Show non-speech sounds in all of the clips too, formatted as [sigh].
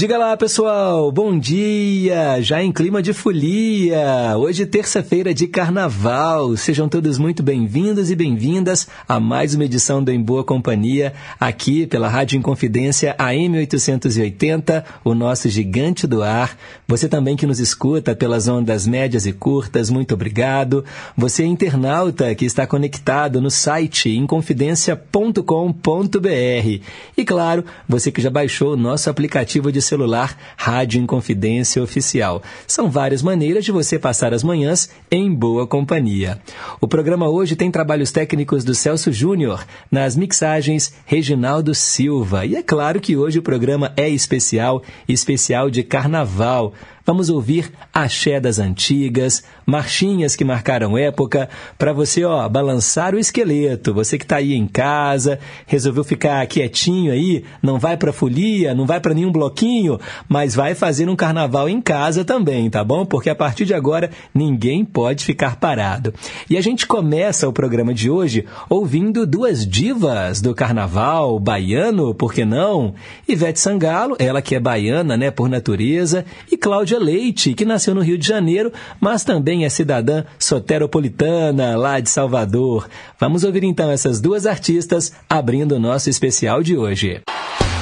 Diga lá, pessoal, bom dia! Já em clima de folia, hoje terça-feira de carnaval. Sejam todos muito bem-vindos e bem-vindas a mais uma edição do Em Boa Companhia, aqui pela Rádio Inconfidência AM 880, o nosso gigante do ar. Você também que nos escuta pelas ondas médias e curtas, muito obrigado. Você internauta que está conectado no site inconfidencia.com.br. E claro, você que já baixou o nosso aplicativo de celular Rádio Inconfidência Oficial. São várias maneiras de você passar as manhãs em boa companhia. O programa hoje tem trabalhos técnicos do Celso Júnior, nas mixagens Reginaldo Silva. E é claro que hoje o programa é especial, especial de carnaval. Vamos ouvir axé das antigas, marchinhas que marcaram época, para você, ó, balançar o esqueleto. Você que está aí em casa, resolveu ficar quietinho aí, não vai para folia, não vai para nenhum bloquinho, mas vai fazer um carnaval em casa também, tá bom? Porque a partir de agora ninguém pode ficar parado. E a gente começa o programa de hoje ouvindo duas divas do carnaval baiano, por que não? Ivete Sangalo, ela que é baiana, né, por natureza, e Cláudia Leite, que nasceu no Rio de Janeiro, mas também é cidadã soteropolitana lá de Salvador. Vamos ouvir então essas duas artistas abrindo o nosso especial de hoje. Simbora,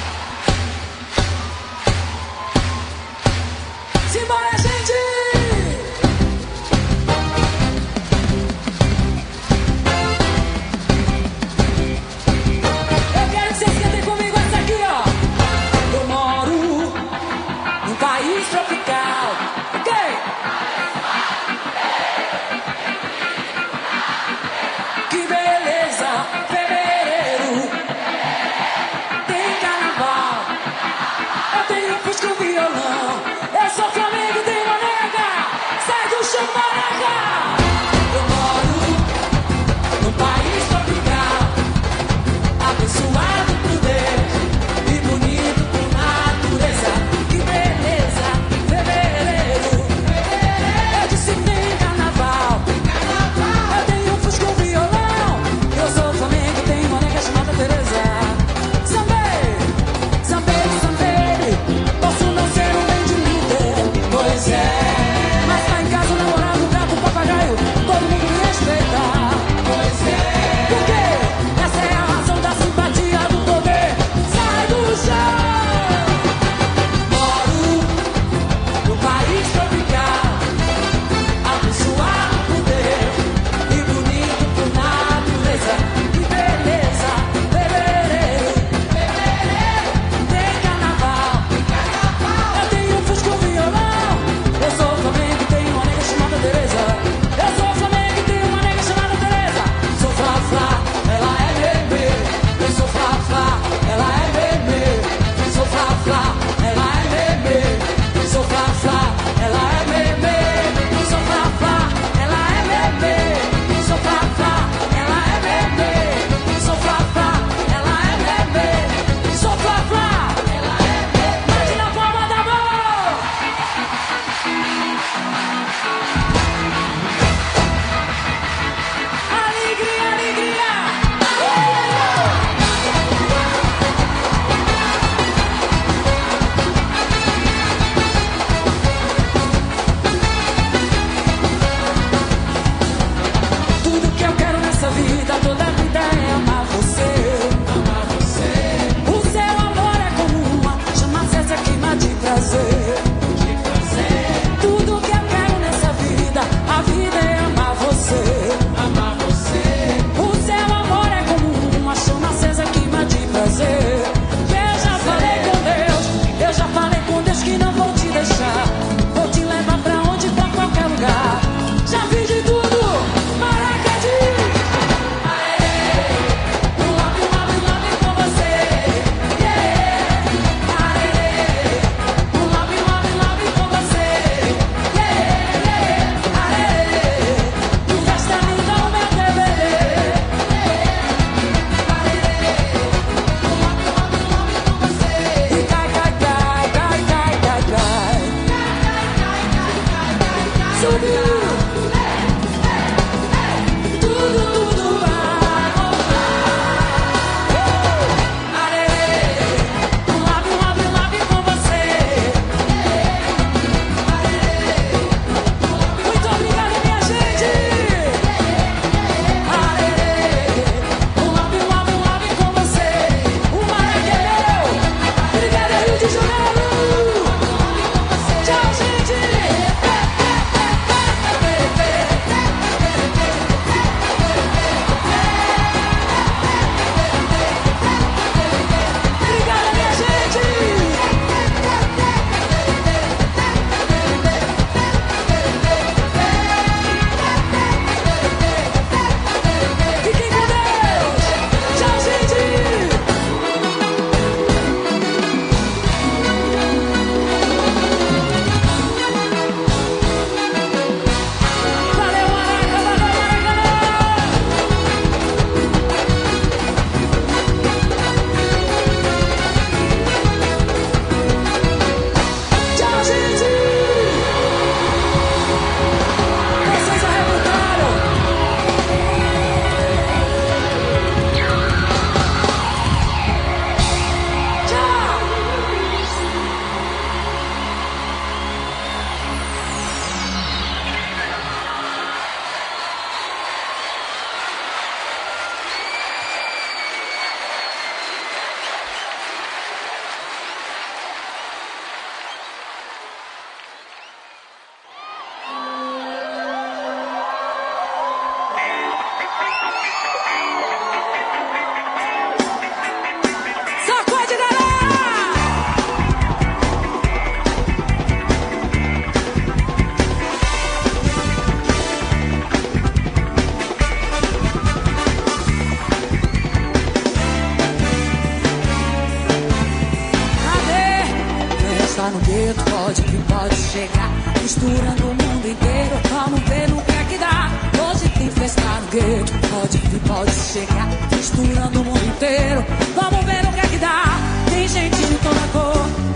no gueto, pode que pode chegar. Misturando o mundo inteiro, vamos ver no que é que dá. Hoje tem festa no gueto, pode que pode chegar. Misturando o mundo inteiro, vamos ver no que é que dá. Tem gente de toda cor.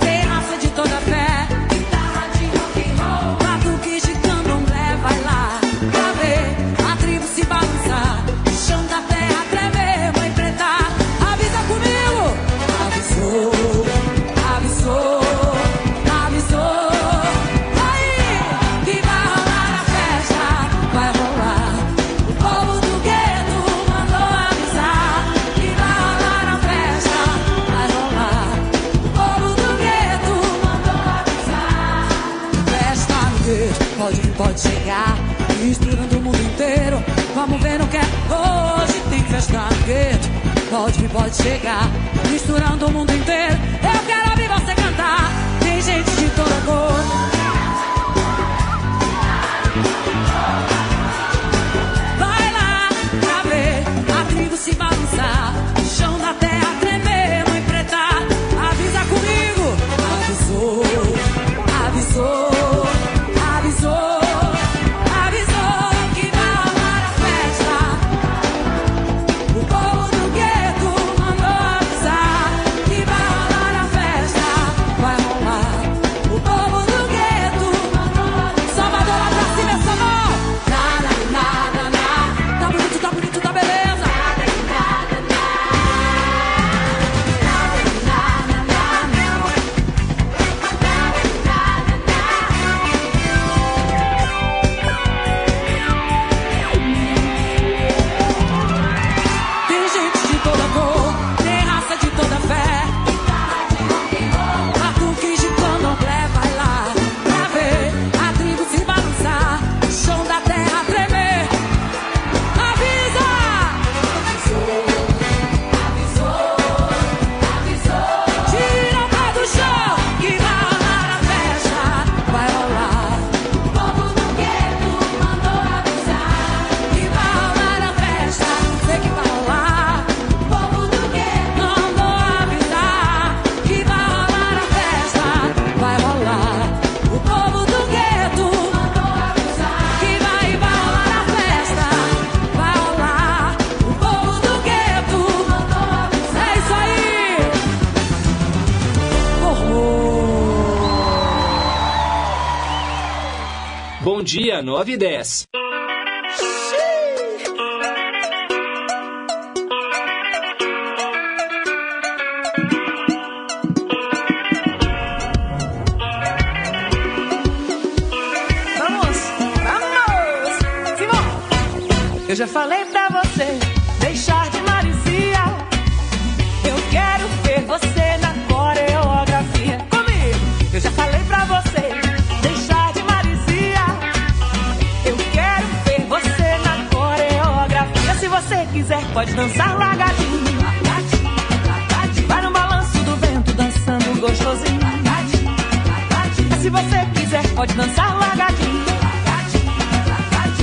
Pode pode chegar, misturando o mundo inteiro. Eu quero ouvir você cantar. Tem gente de toda cor. Dia, 9 e 10. Dançar largadinho. Vai no balanço do vento, dançando gostosinho. Se você quiser, pode dançar largadinho.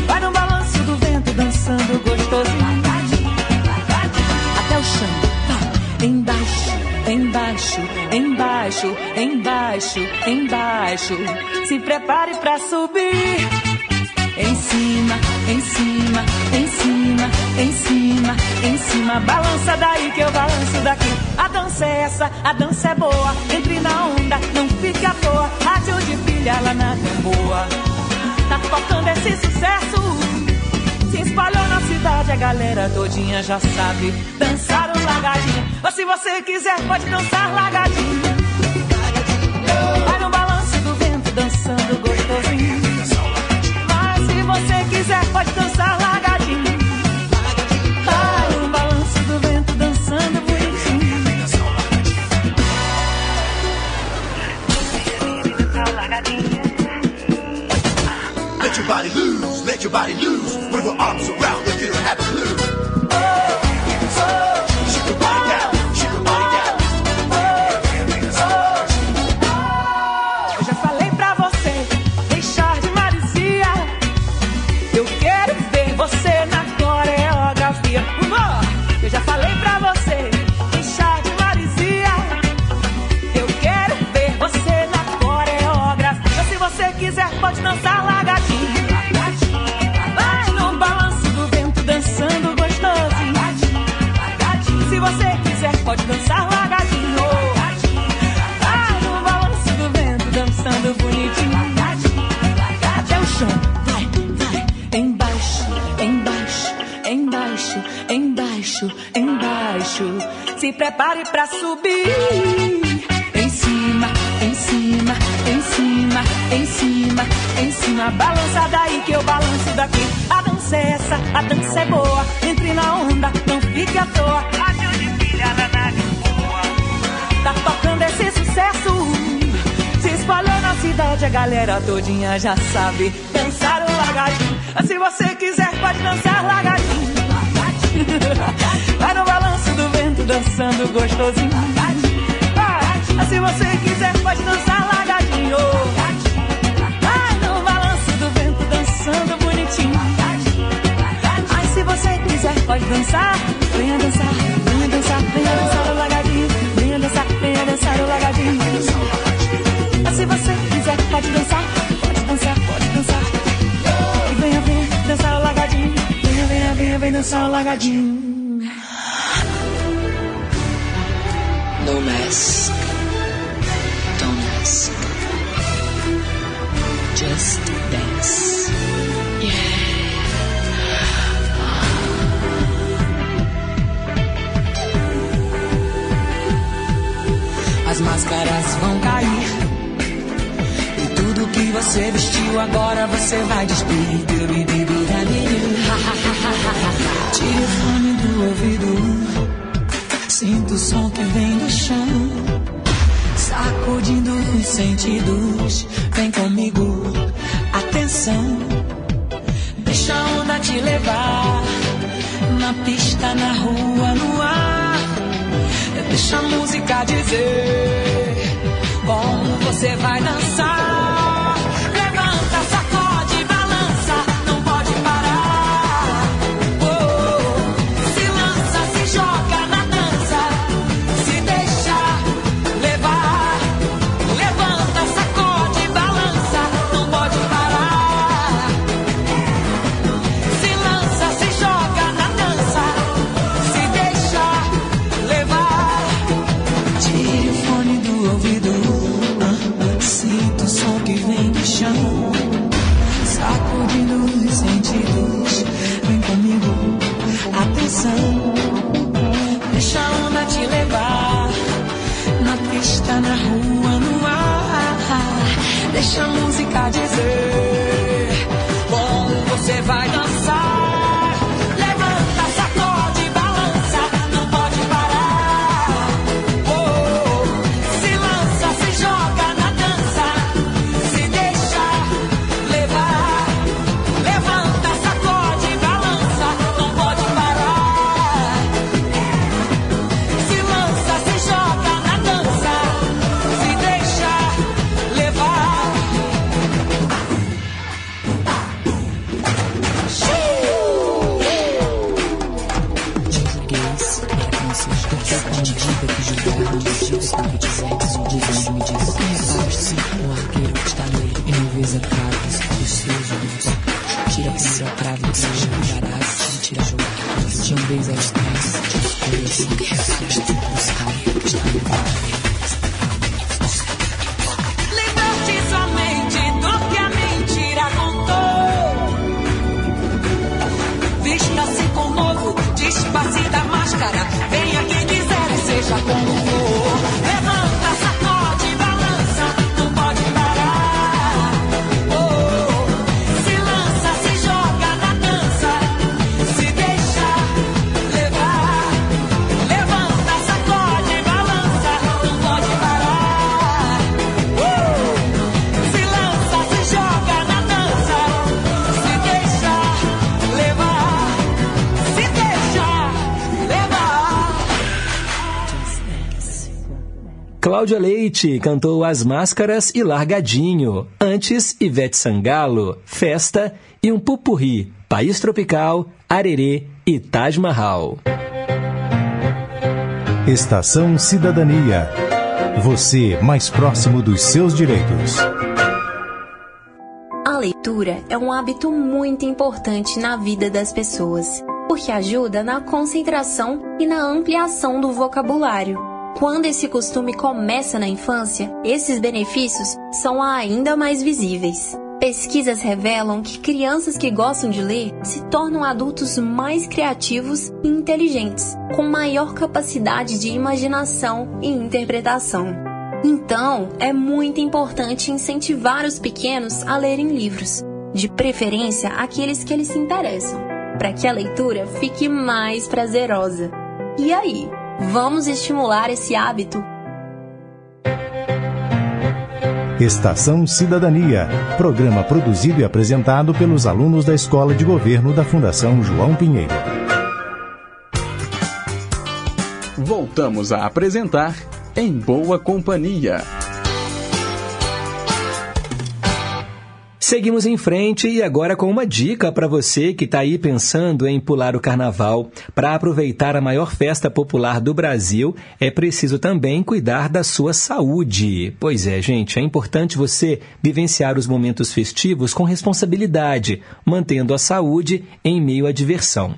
Vai no balanço do vento, dançando gostosinho. Até o chão, vai. Embaixo, embaixo, embaixo, embaixo, embaixo. Se prepare pra subir. Em cima, em cima, em cima, em cima, em cima. Balança daí que eu balanço daqui. A dança é essa, a dança é boa. Entre na onda, não fique à toa. Rádio de pilha lá na boa. Tá tocando esse sucesso. Se espalhou na cidade, a galera todinha já sabe dançar o largadinho. Mas se você quiser, pode dançar largadinho. Pode dançar largadinho. Vai no balanço do vento, dançando bonitinho. Let your body loose, let your body loose. With your arms around prepare pra subir. Em cima, em cima, em cima, em cima, em cima. Balança daí que eu balanço daqui. A dança é essa, a dança é boa. Entre na onda, não fique à toa. Ajude filha na nave boa. Tá tocando esse sucesso. Se espalhou na cidade, a galera todinha já sabe dançar o lagadinho. Se você quiser, pode dançar lagadinho. [laughs] Vai no balanço vento, dançando gostosinho. Vai. Se você quiser, pode dançar lagadinho. Vai no balanço do vento, dançando bonitinho. Mas se você quiser, pode dançar. Venha dançar, venha dançar, venha dançar o lagadinho. Venha dançar, venha dançar o lagadinho. Mas se você quiser, pode dançar, pode dançar, pode dançar. E venha, venha dançar o lagadinho. Venha, venha, venha, venha dançar o lagadinho. No mask. Don't ask. Just dance. As máscaras vão cair. E tudo que você vestiu agora você vai despir. Sentidos. Vem comigo, atenção. Deixa a onda te levar. Na pista, na rua, no ar. Cláudia Leite cantou As Máscaras e Largadinho. Antes, Ivete Sangalo, Festa e um pupurri, País Tropical, Arerê e Taj Mahal. Estação Cidadania. Você mais próximo dos seus direitos. A leitura é um hábito muito importante na vida das pessoas, porque ajuda na concentração e na ampliação do vocabulário. Quando esse costume começa na infância, esses benefícios são ainda mais visíveis. Pesquisas revelam que crianças que gostam de ler se tornam adultos mais criativos e inteligentes, com maior capacidade de imaginação e interpretação. Então, é muito importante incentivar os pequenos a lerem livros, de preferência aqueles que eles se interessam, para que a leitura fique mais prazerosa. E aí, vamos estimular esse hábito Estação Cidadania, programa produzido e apresentado pelos alunos da Escola de Governo da Fundação João Pinheiro. Voltamos a apresentar Em Boa Companhia. Seguimos em frente e agora com uma dica para você que está aí pensando em pular o carnaval. Para aproveitar a maior festa popular do Brasil, é preciso também cuidar da sua saúde. Pois é, gente, é importante você vivenciar os momentos festivos com responsabilidade, mantendo a saúde em meio à diversão.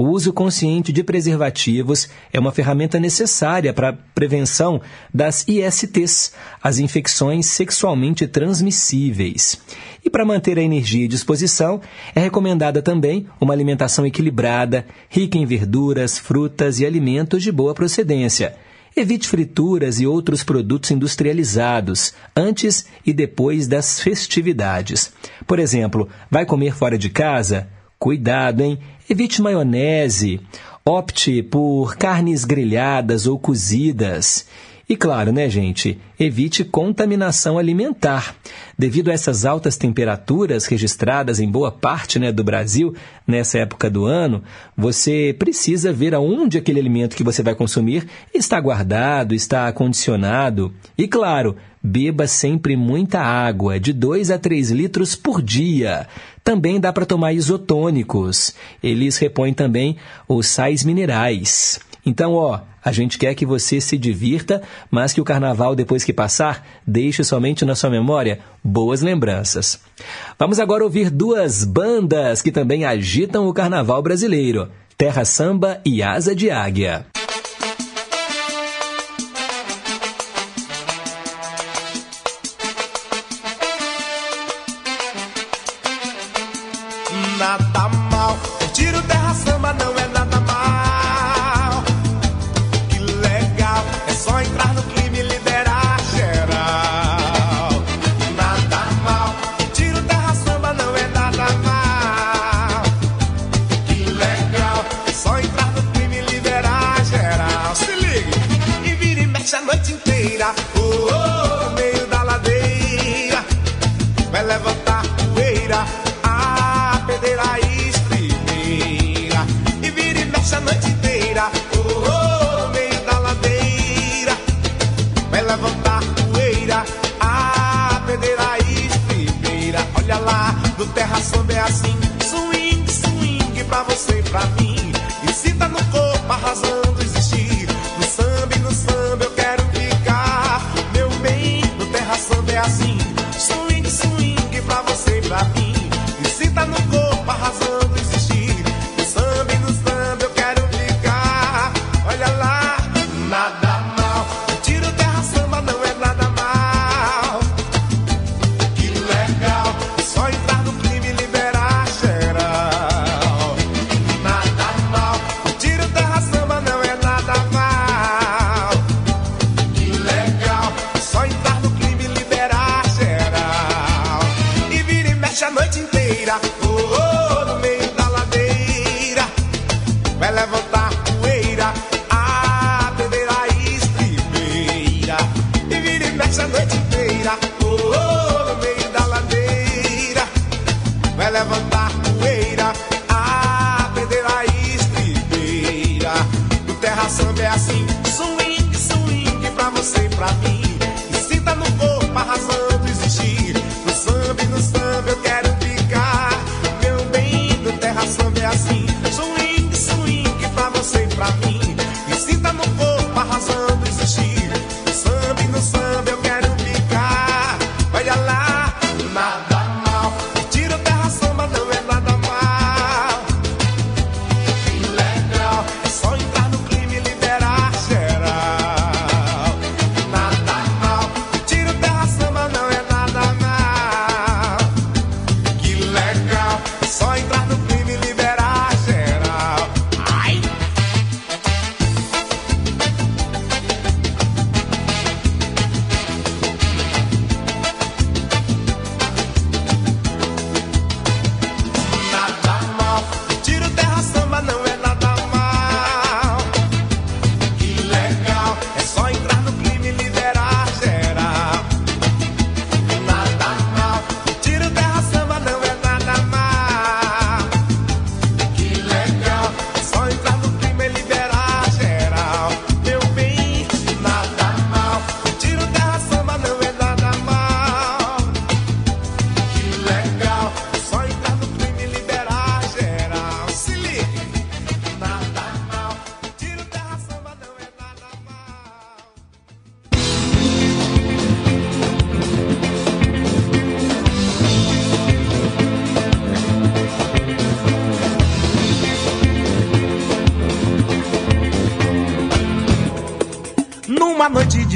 O uso consciente de preservativos é uma ferramenta necessária para a prevenção das ISTs, as infecções sexualmente transmissíveis. E para manter a energia e disposição, é recomendada também uma alimentação equilibrada, rica em verduras, frutas e alimentos de boa procedência. Evite frituras e outros produtos industrializados antes e depois das festividades. Por exemplo, vai comer fora de casa? Cuidado, hein? Evite maionese. Opte por carnes grelhadas ou cozidas. E claro, né, gente? Evite contaminação alimentar. Devido a essas altas temperaturas registradas em boa parte né, do Brasil nessa época do ano, você precisa ver aonde aquele alimento que você vai consumir está guardado, está acondicionado. E claro, beba sempre muita água, de 2 a 3 litros por dia. Também dá para tomar isotônicos. Eles repõem também os sais minerais. Então, ó, a gente quer que você se divirta, mas que o carnaval, depois que passar, deixe somente na sua memória boas lembranças. Vamos agora ouvir duas bandas que também agitam o carnaval brasileiro: Terra Samba e Asa de Águia.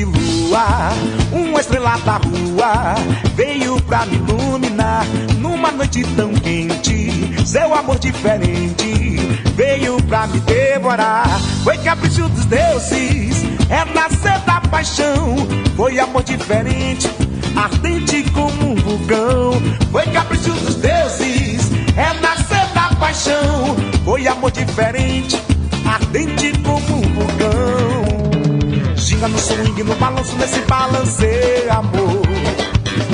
Lua, uma estrela da rua veio pra me iluminar. Numa noite tão quente, seu amor diferente veio pra me devorar. Foi capricho dos deuses, é nascer da paixão. Foi amor diferente, ardente como um vulcão. Foi capricho dos deuses, é nascer da paixão. Foi amor diferente, swing, no balanço, nesse balanceio, amor.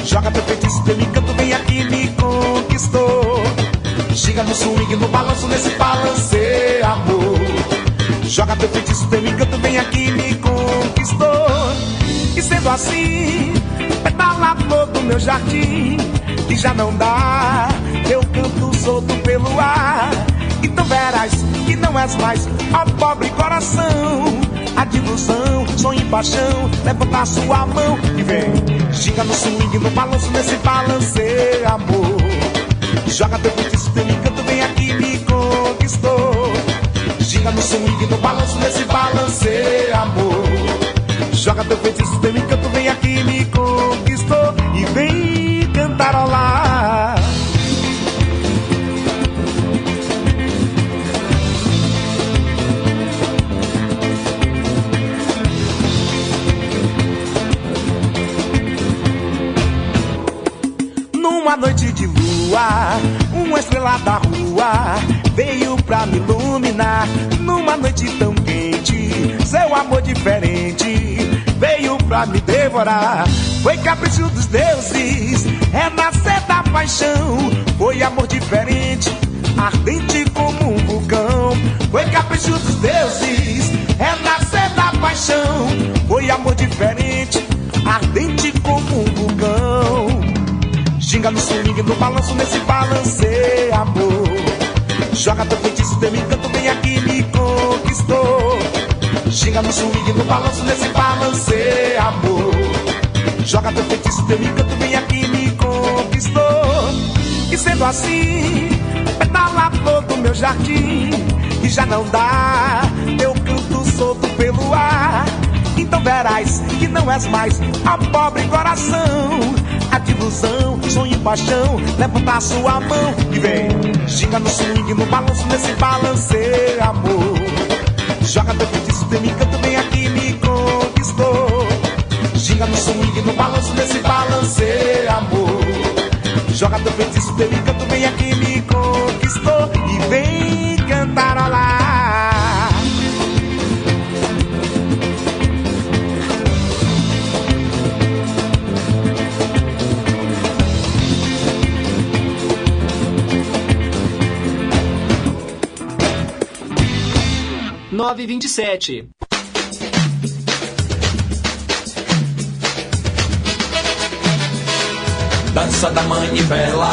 Joga teu feitiço, teu encanto, vem aqui me conquistou. Ginga no swing, no balanço, nesse balanceio, amor. Joga teu feitiço, teu encanto, vem aqui me conquistou. E sendo assim, pedala todo meu jardim. E já não dá, eu canto solto pelo ar. Então verás que não és mais, ó pobre coração. A ilusão, sonho e paixão, levanta sua mão e vem. Ginga no swing, no balanço, nesse balanceio, amor. Joga teu feitiço, teu encanto, vem aqui me conquistou. Ginga no swing, no balanço, nesse balanceio, amor. Joga teu feitiço, teu encanto, veio pra me iluminar. Numa noite tão quente, seu amor diferente veio pra me devorar. Foi capricho dos deuses, é nascer da paixão. Foi amor diferente, ardente como um vulcão. Foi capricho dos deuses, é nascer da paixão. Foi amor diferente, ardente como um vulcão. Ginga no swing, no balanço, nesse balanceio, amor. Joga teu feitiço, teu encanto, vem aqui me conquistou. Ginga no swing, no balanço, nesse balanceio, amor. Joga teu feitiço, teu encanto, vem aqui me conquistou. E sendo assim, pedala todo meu jardim. E já não dá, eu canto solto pelo ar. Então verás que não és mais a pobre coração. De ilusão, sonho e paixão, levanta a sua mão e vem. Ginga no swing, no balanço, nesse balanceio, amor. Joga teu feitiço, teu encanto, vem aqui me conquistou. Ginga no swing, no balanço, nesse balanceio, amor. Joga teu feitiço, teu encanto, vem aqui me conquistou. E vem cantarolar. Nove e vinte e sete. Dança da manivela.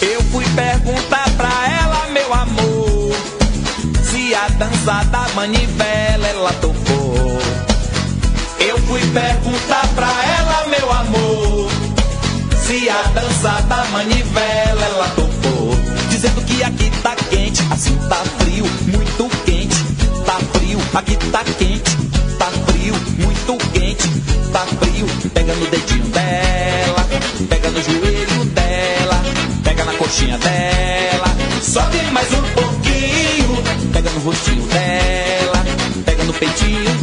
Eu fui perguntar pra ela, meu amor, se a dança da manivela ela topou. Fui perguntar pra ela, meu amor, se a dança da manivela ela topou. Dizendo que aqui tá quente, assim tá frio, muito quente, tá frio, aqui tá quente, tá frio, muito quente, tá frio. Pega no dedinho dela, pega no joelho dela, pega na coxinha dela, sobe mais um pouquinho, pega no rostinho dela, pega no peitinho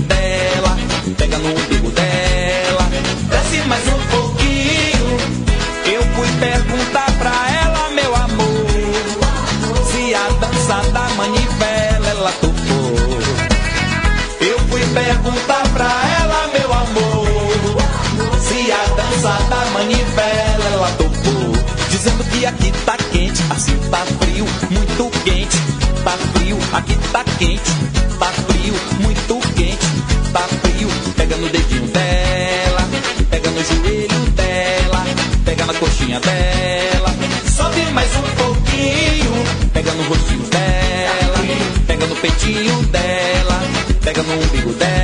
peitinho dela, pega no umbigo dela,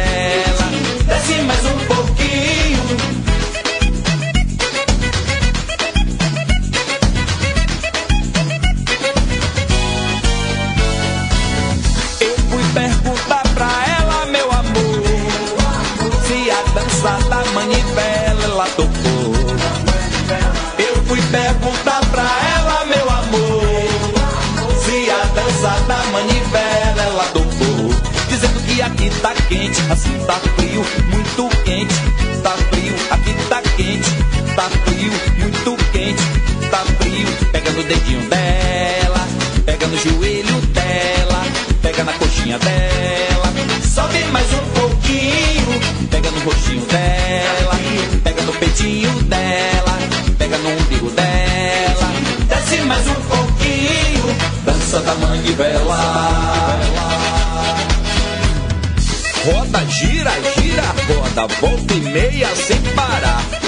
assim tá frio, muito quente, tá frio, aqui tá quente, tá frio, muito quente, tá frio, pega no dedinho dela, pega no joelho dela, pega na coxinha dela, sobe mais um pouquinho, pega no roxinho dela, pega no peitinho dela, pega no umbigo dela, desce mais um pouquinho, dança da manivela roda, gira, gira, roda, volta e meia sem parar.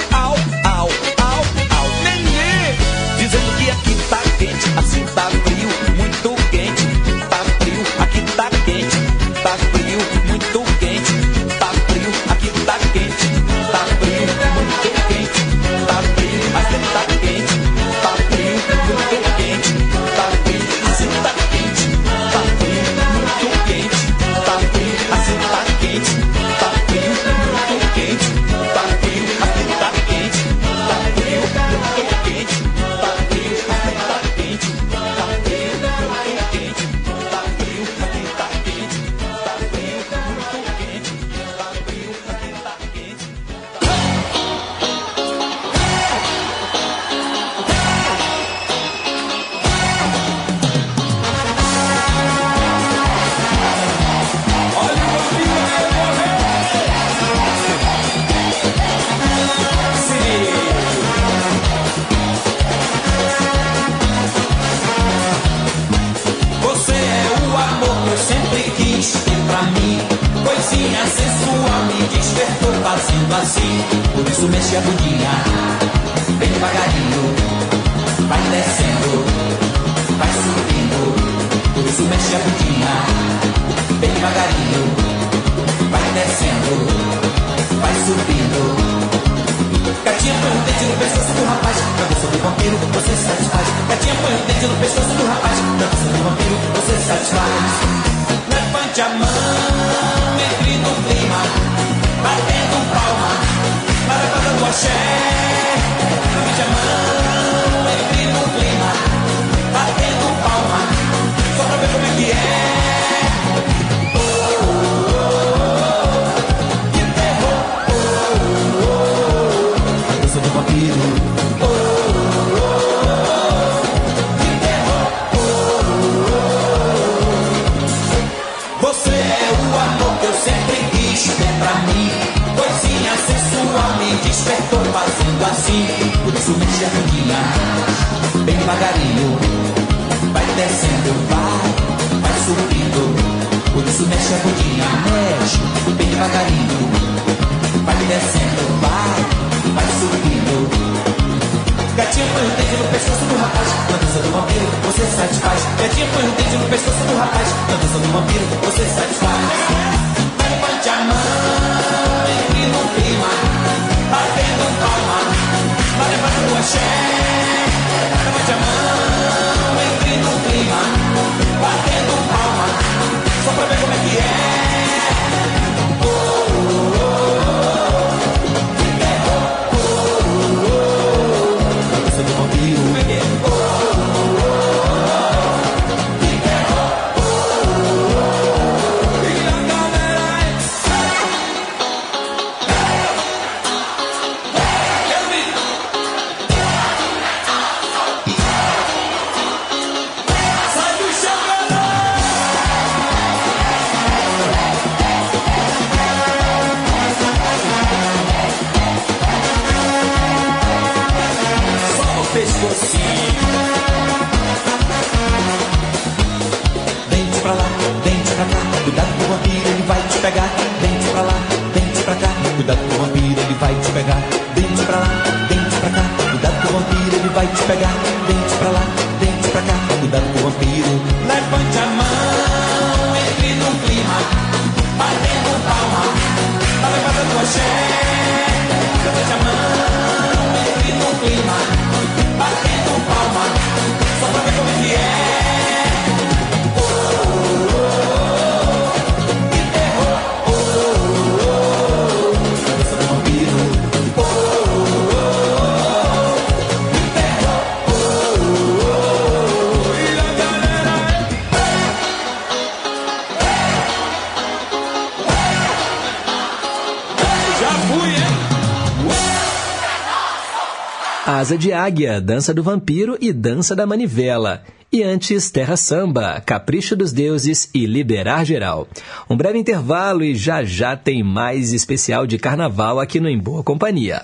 Asa de Águia, Dança do Vampiro e Dança da Manivela. E antes, Terra Samba, Capricho dos Deuses e Liberar Geral. Um breve intervalo e já já tem mais especial de carnaval aqui no Em Boa Companhia.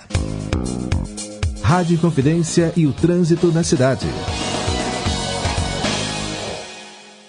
Rádio Confidência e o trânsito na cidade.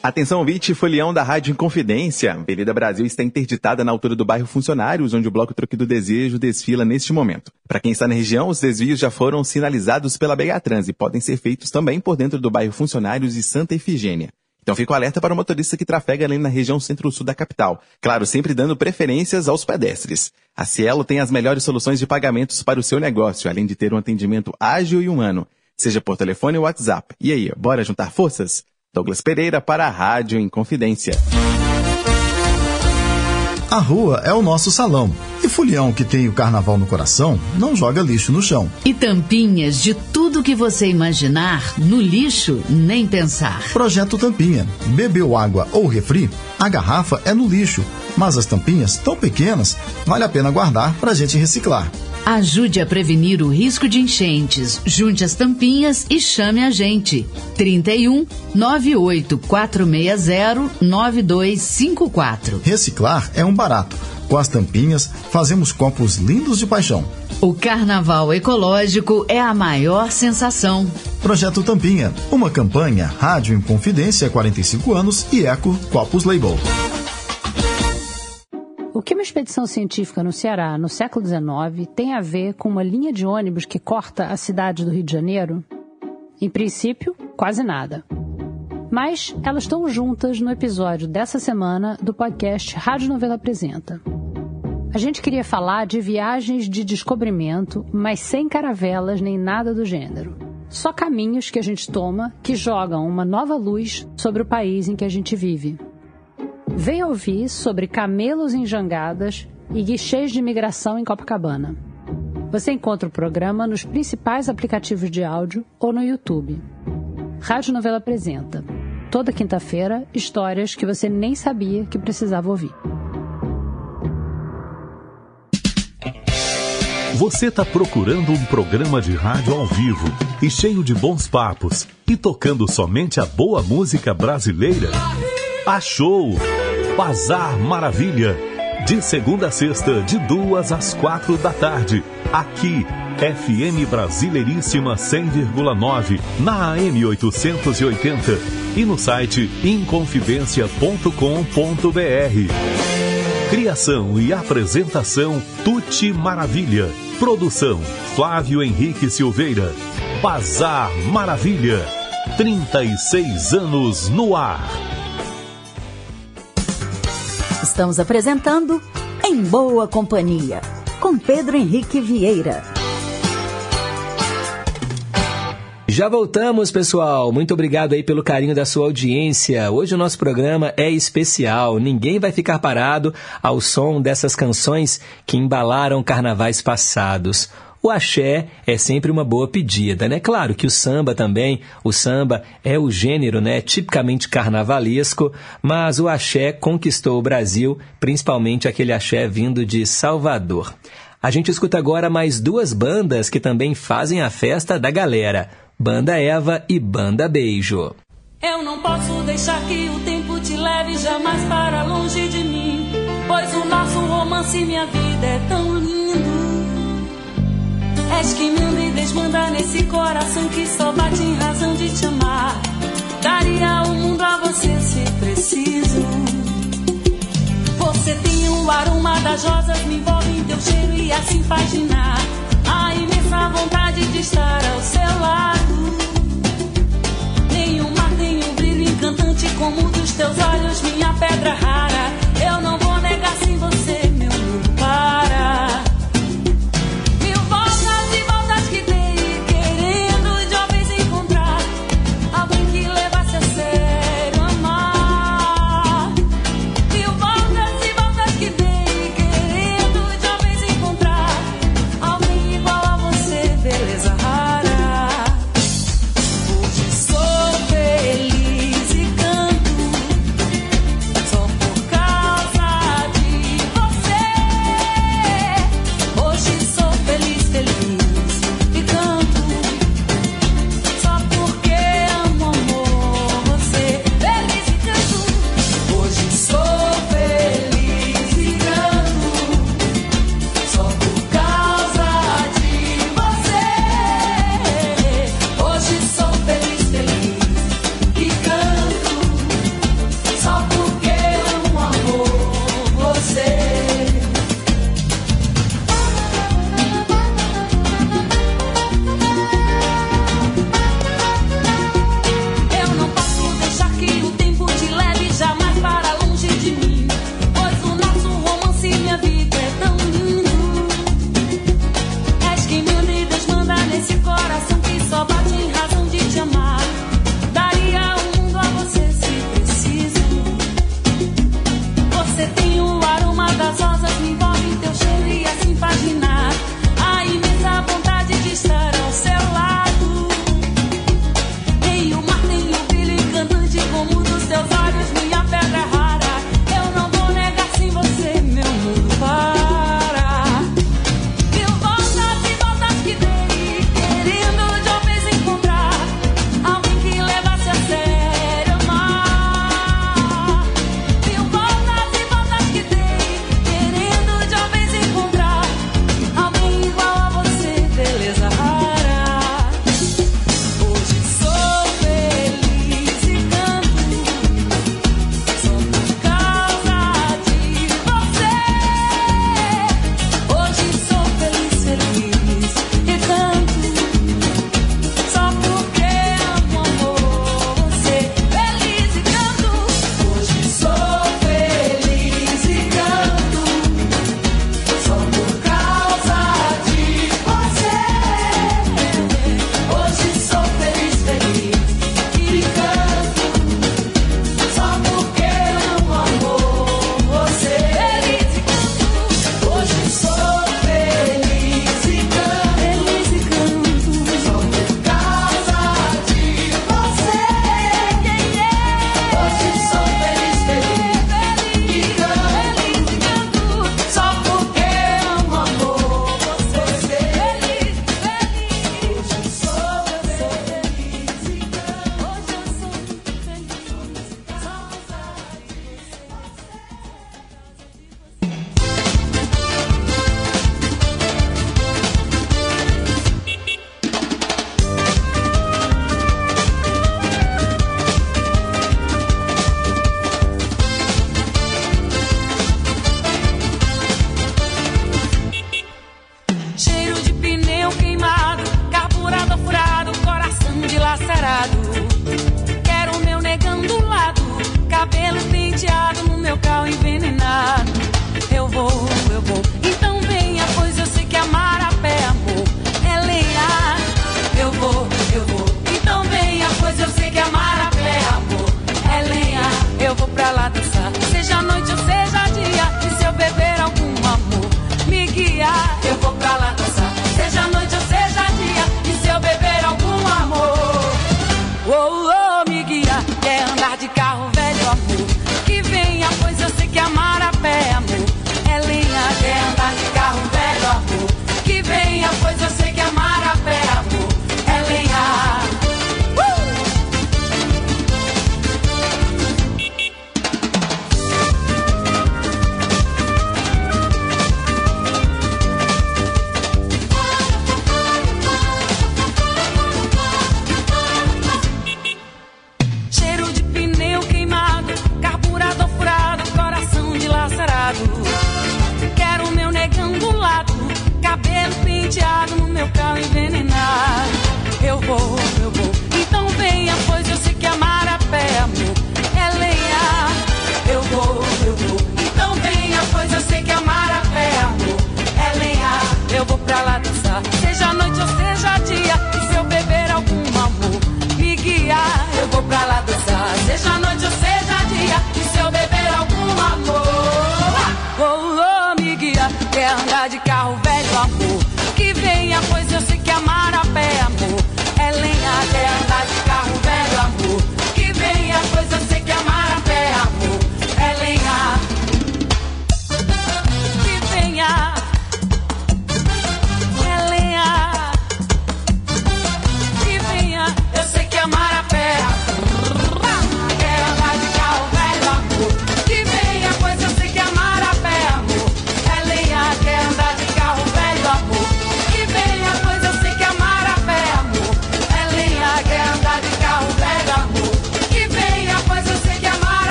Atenção, ouvinte, folião da Rádio Inconfidência. Avenida Brasil está interditada na altura do bairro Funcionários, onde o Bloco Troque do Desejo desfila neste momento. Para quem está na região, os desvios já foram sinalizados pela BH e podem ser feitos também por dentro do bairro Funcionários e Santa Efigênia. Então fica o alerta para o motorista que trafega ali na região centro-sul da capital. Claro, sempre dando preferências aos pedestres. A Cielo tem as melhores soluções de pagamentos para o seu negócio, além de ter um atendimento ágil e humano, seja por telefone ou WhatsApp. E aí, bora juntar forças? Douglas Pereira para a Rádio Inconfidência. A rua é o nosso salão. E Fulião, que tem o carnaval no coração, não joga lixo no chão. E tampinhas de tudo que você imaginar, no lixo, nem pensar. Projeto Tampinha. Bebeu água ou refri? A garrafa é no lixo. Mas as tampinhas, tão pequenas, vale a pena guardar para a gente reciclar. Ajude a prevenir o risco de enchentes. Junte as tampinhas e chame a gente. 31 98 460 9254. Reciclar é um barato. Com as tampinhas, fazemos copos lindos de paixão. O carnaval ecológico é a maior sensação. Projeto Tampinha, uma campanha Rádio em Confidência 45 anos e Eco Copos Label. O que uma expedição científica no Ceará no século XIX tem a ver com uma linha de ônibus que corta a cidade do Rio de Janeiro? Em princípio, quase nada. Mas elas estão juntas no episódio dessa semana do podcast Rádio Novela Apresenta. A gente queria falar de viagens de descobrimento, mas sem caravelas nem nada do gênero. Só caminhos que a gente toma que jogam uma nova luz sobre o país em que a gente vive. Venha ouvir sobre camelos em jangadas e guichês de imigração em Copacabana. Você encontra o programa nos principais aplicativos de áudio ou no YouTube. Rádio Novela apresenta, toda quinta-feira, histórias que você nem sabia que precisava ouvir. Você está procurando um programa de rádio ao vivo e cheio de bons papos e tocando somente a boa música brasileira? Achou! Bazar Maravilha. De segunda a sexta, de duas às quatro da tarde. Aqui, FM Brasileiríssima 100,9, na AM 880 e no site inconfidencia.com.br. Criação e apresentação Tuti Maravilha. Produção Flávio Henrique Silveira. Bazar Maravilha. 36 anos no ar. Estamos apresentando Em Boa Companhia, com Pedro Henrique Vieira. Já voltamos, pessoal. Muito obrigado aí pelo carinho da sua audiência. Hoje o nosso programa é especial. Ninguém vai ficar parado ao som dessas canções que embalaram carnavais passados. O axé é sempre uma boa pedida, né? Claro que o samba também, o samba é o gênero, né, tipicamente carnavalesco, mas o axé conquistou o Brasil, principalmente aquele axé vindo de Salvador. A gente escuta agora mais duas bandas que também fazem a festa da galera: Banda Eva e Banda Beijo. Eu não posso deixar que o tempo te leve jamais para longe de mim, pois o nosso romance minha vida é tão lindo. És que manda e desmanda nesse coração que só bate em razão de te amar. Daria o mundo a você se preciso. Você tem o aroma das rosas, me envolve em teu cheiro e assim faz ginar. A imensa vontade de estar ao seu lado. Nenhum mar tem um brilho encantante como dos teus olhos, minha pedra rara. Eu não vou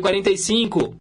9h45.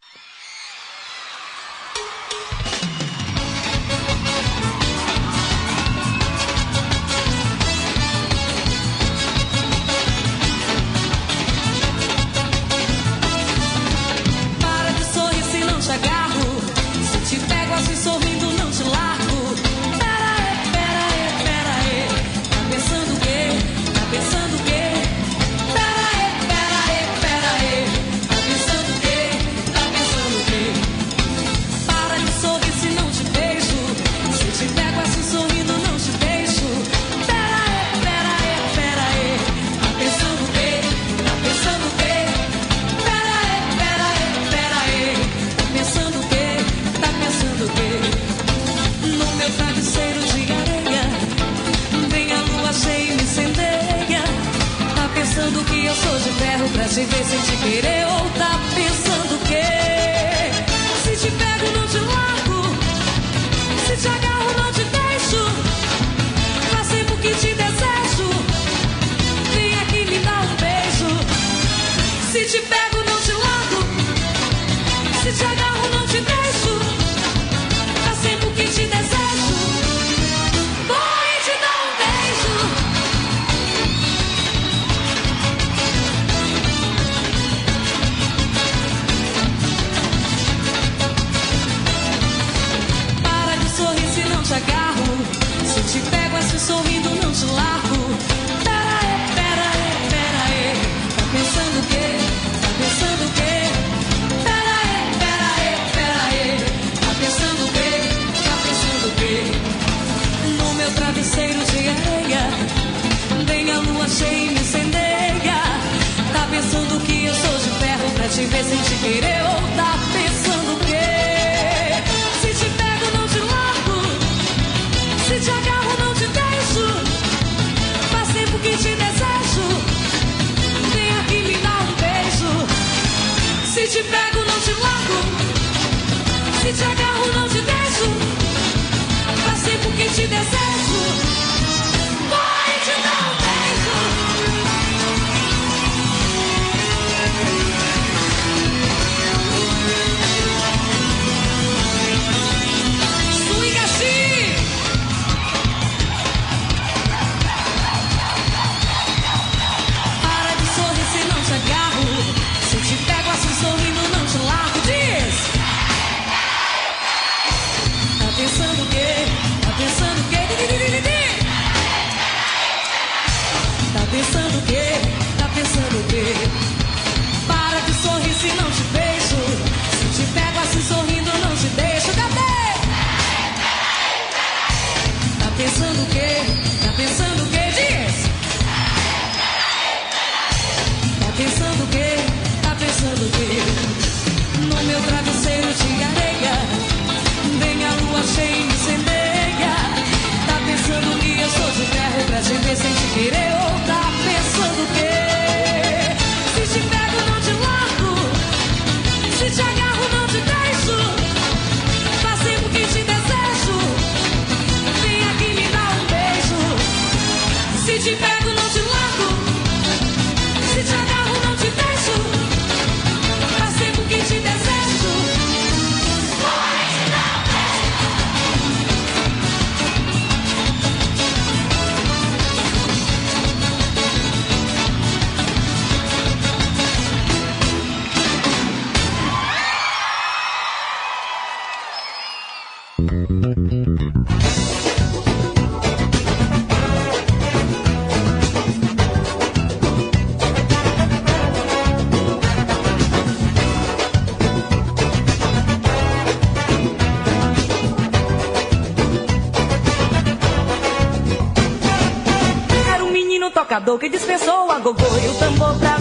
o gogô e o tambor pra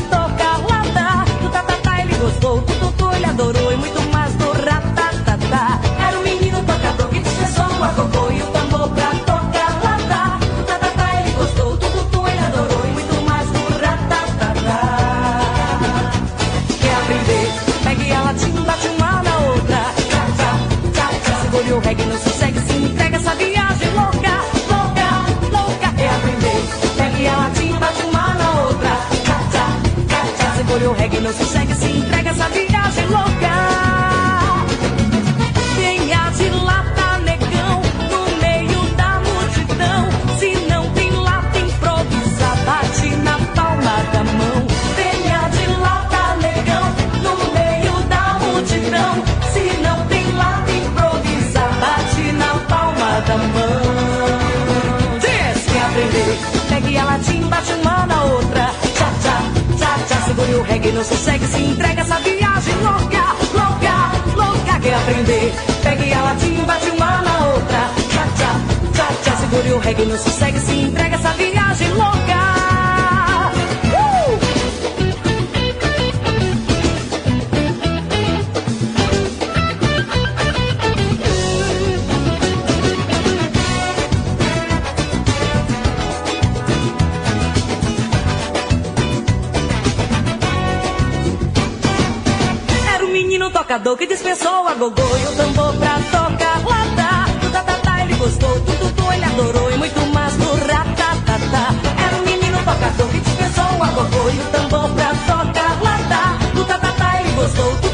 tocador que dispensou a gogô e o tambor pra tocar latá. Do tatatá tá, ele gostou, tu tu tu ele adorou e muito mais no ratatatá. Era é um menino tocador que dispensou a gogô e o tambor pra tocar latá. Do tatatá tá, ele gostou, do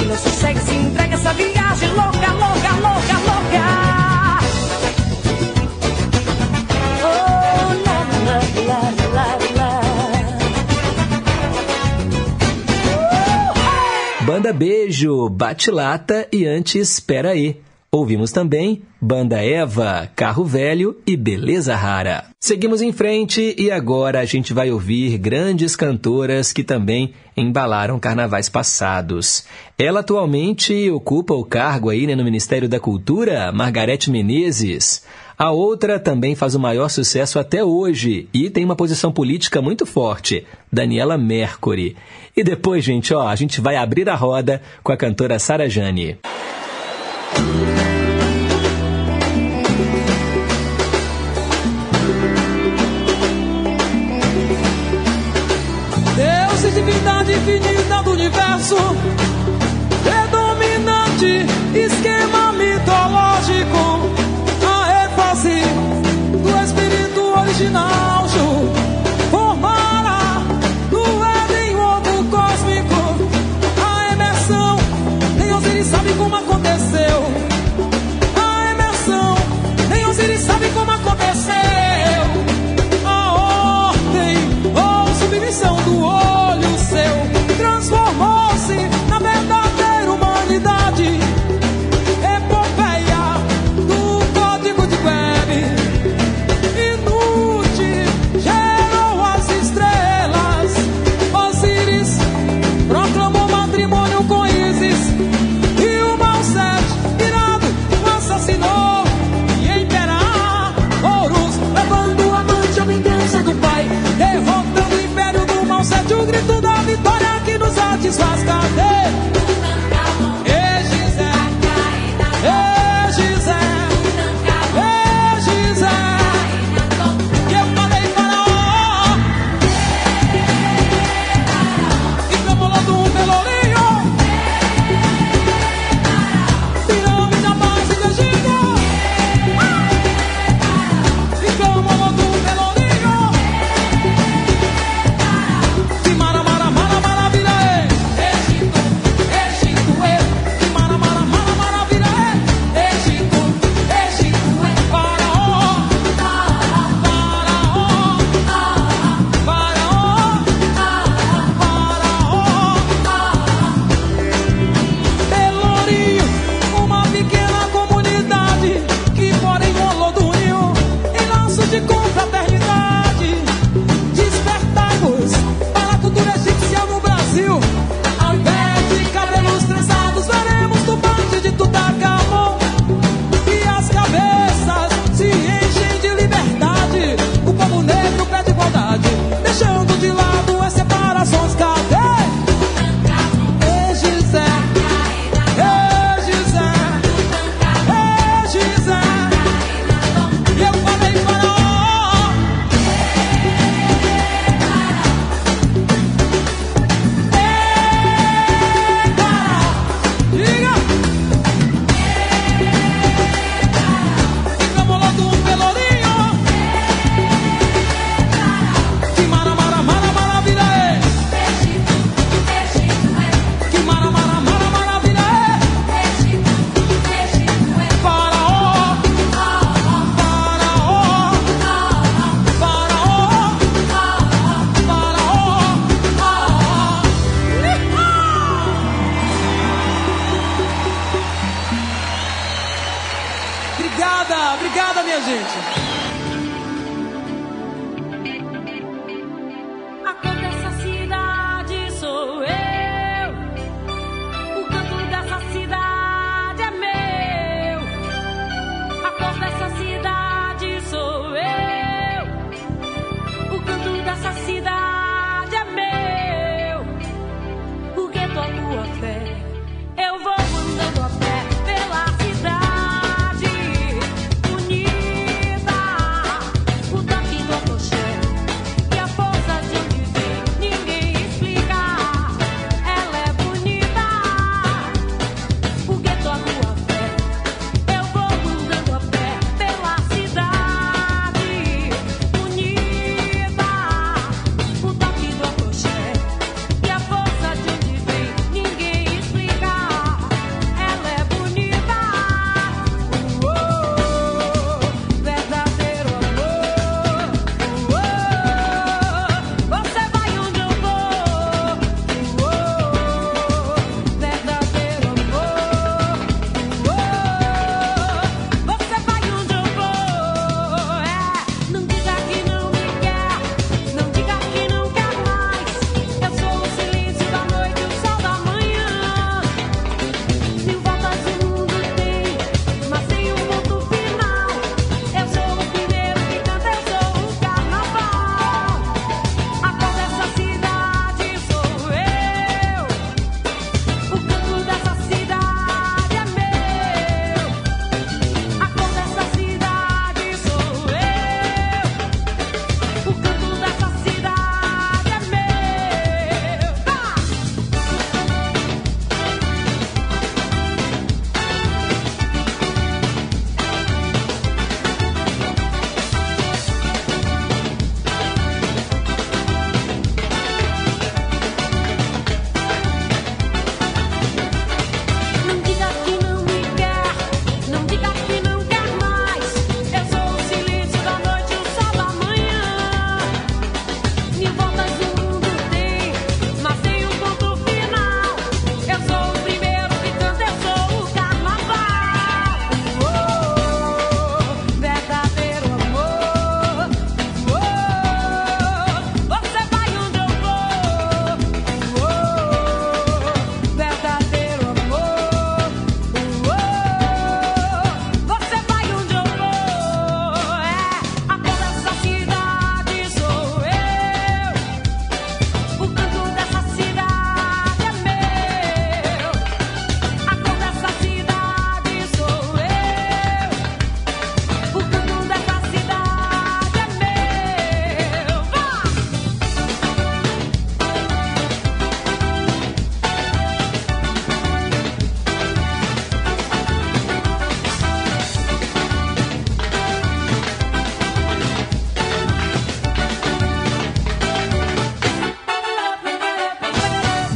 é não sossega, se entrega essa viagem louca, louca, louca, louca. Oh, la, la, la, oh, Banda Beijo, Bate Lata e antes, espera aí. Ouvimos também Banda Eva, Carro Velho e Beleza Rara. Seguimos em frente e agora a gente vai ouvir grandes cantoras que também embalaram carnavais passados. Ela atualmente ocupa o cargo aí né, no Ministério da Cultura, Margarete Menezes. A outra também faz o maior sucesso até hoje e tem uma posição política muito forte, Daniela Mercury. E depois, gente, ó, a gente vai abrir a roda com a cantora Sara Jane. Ooh.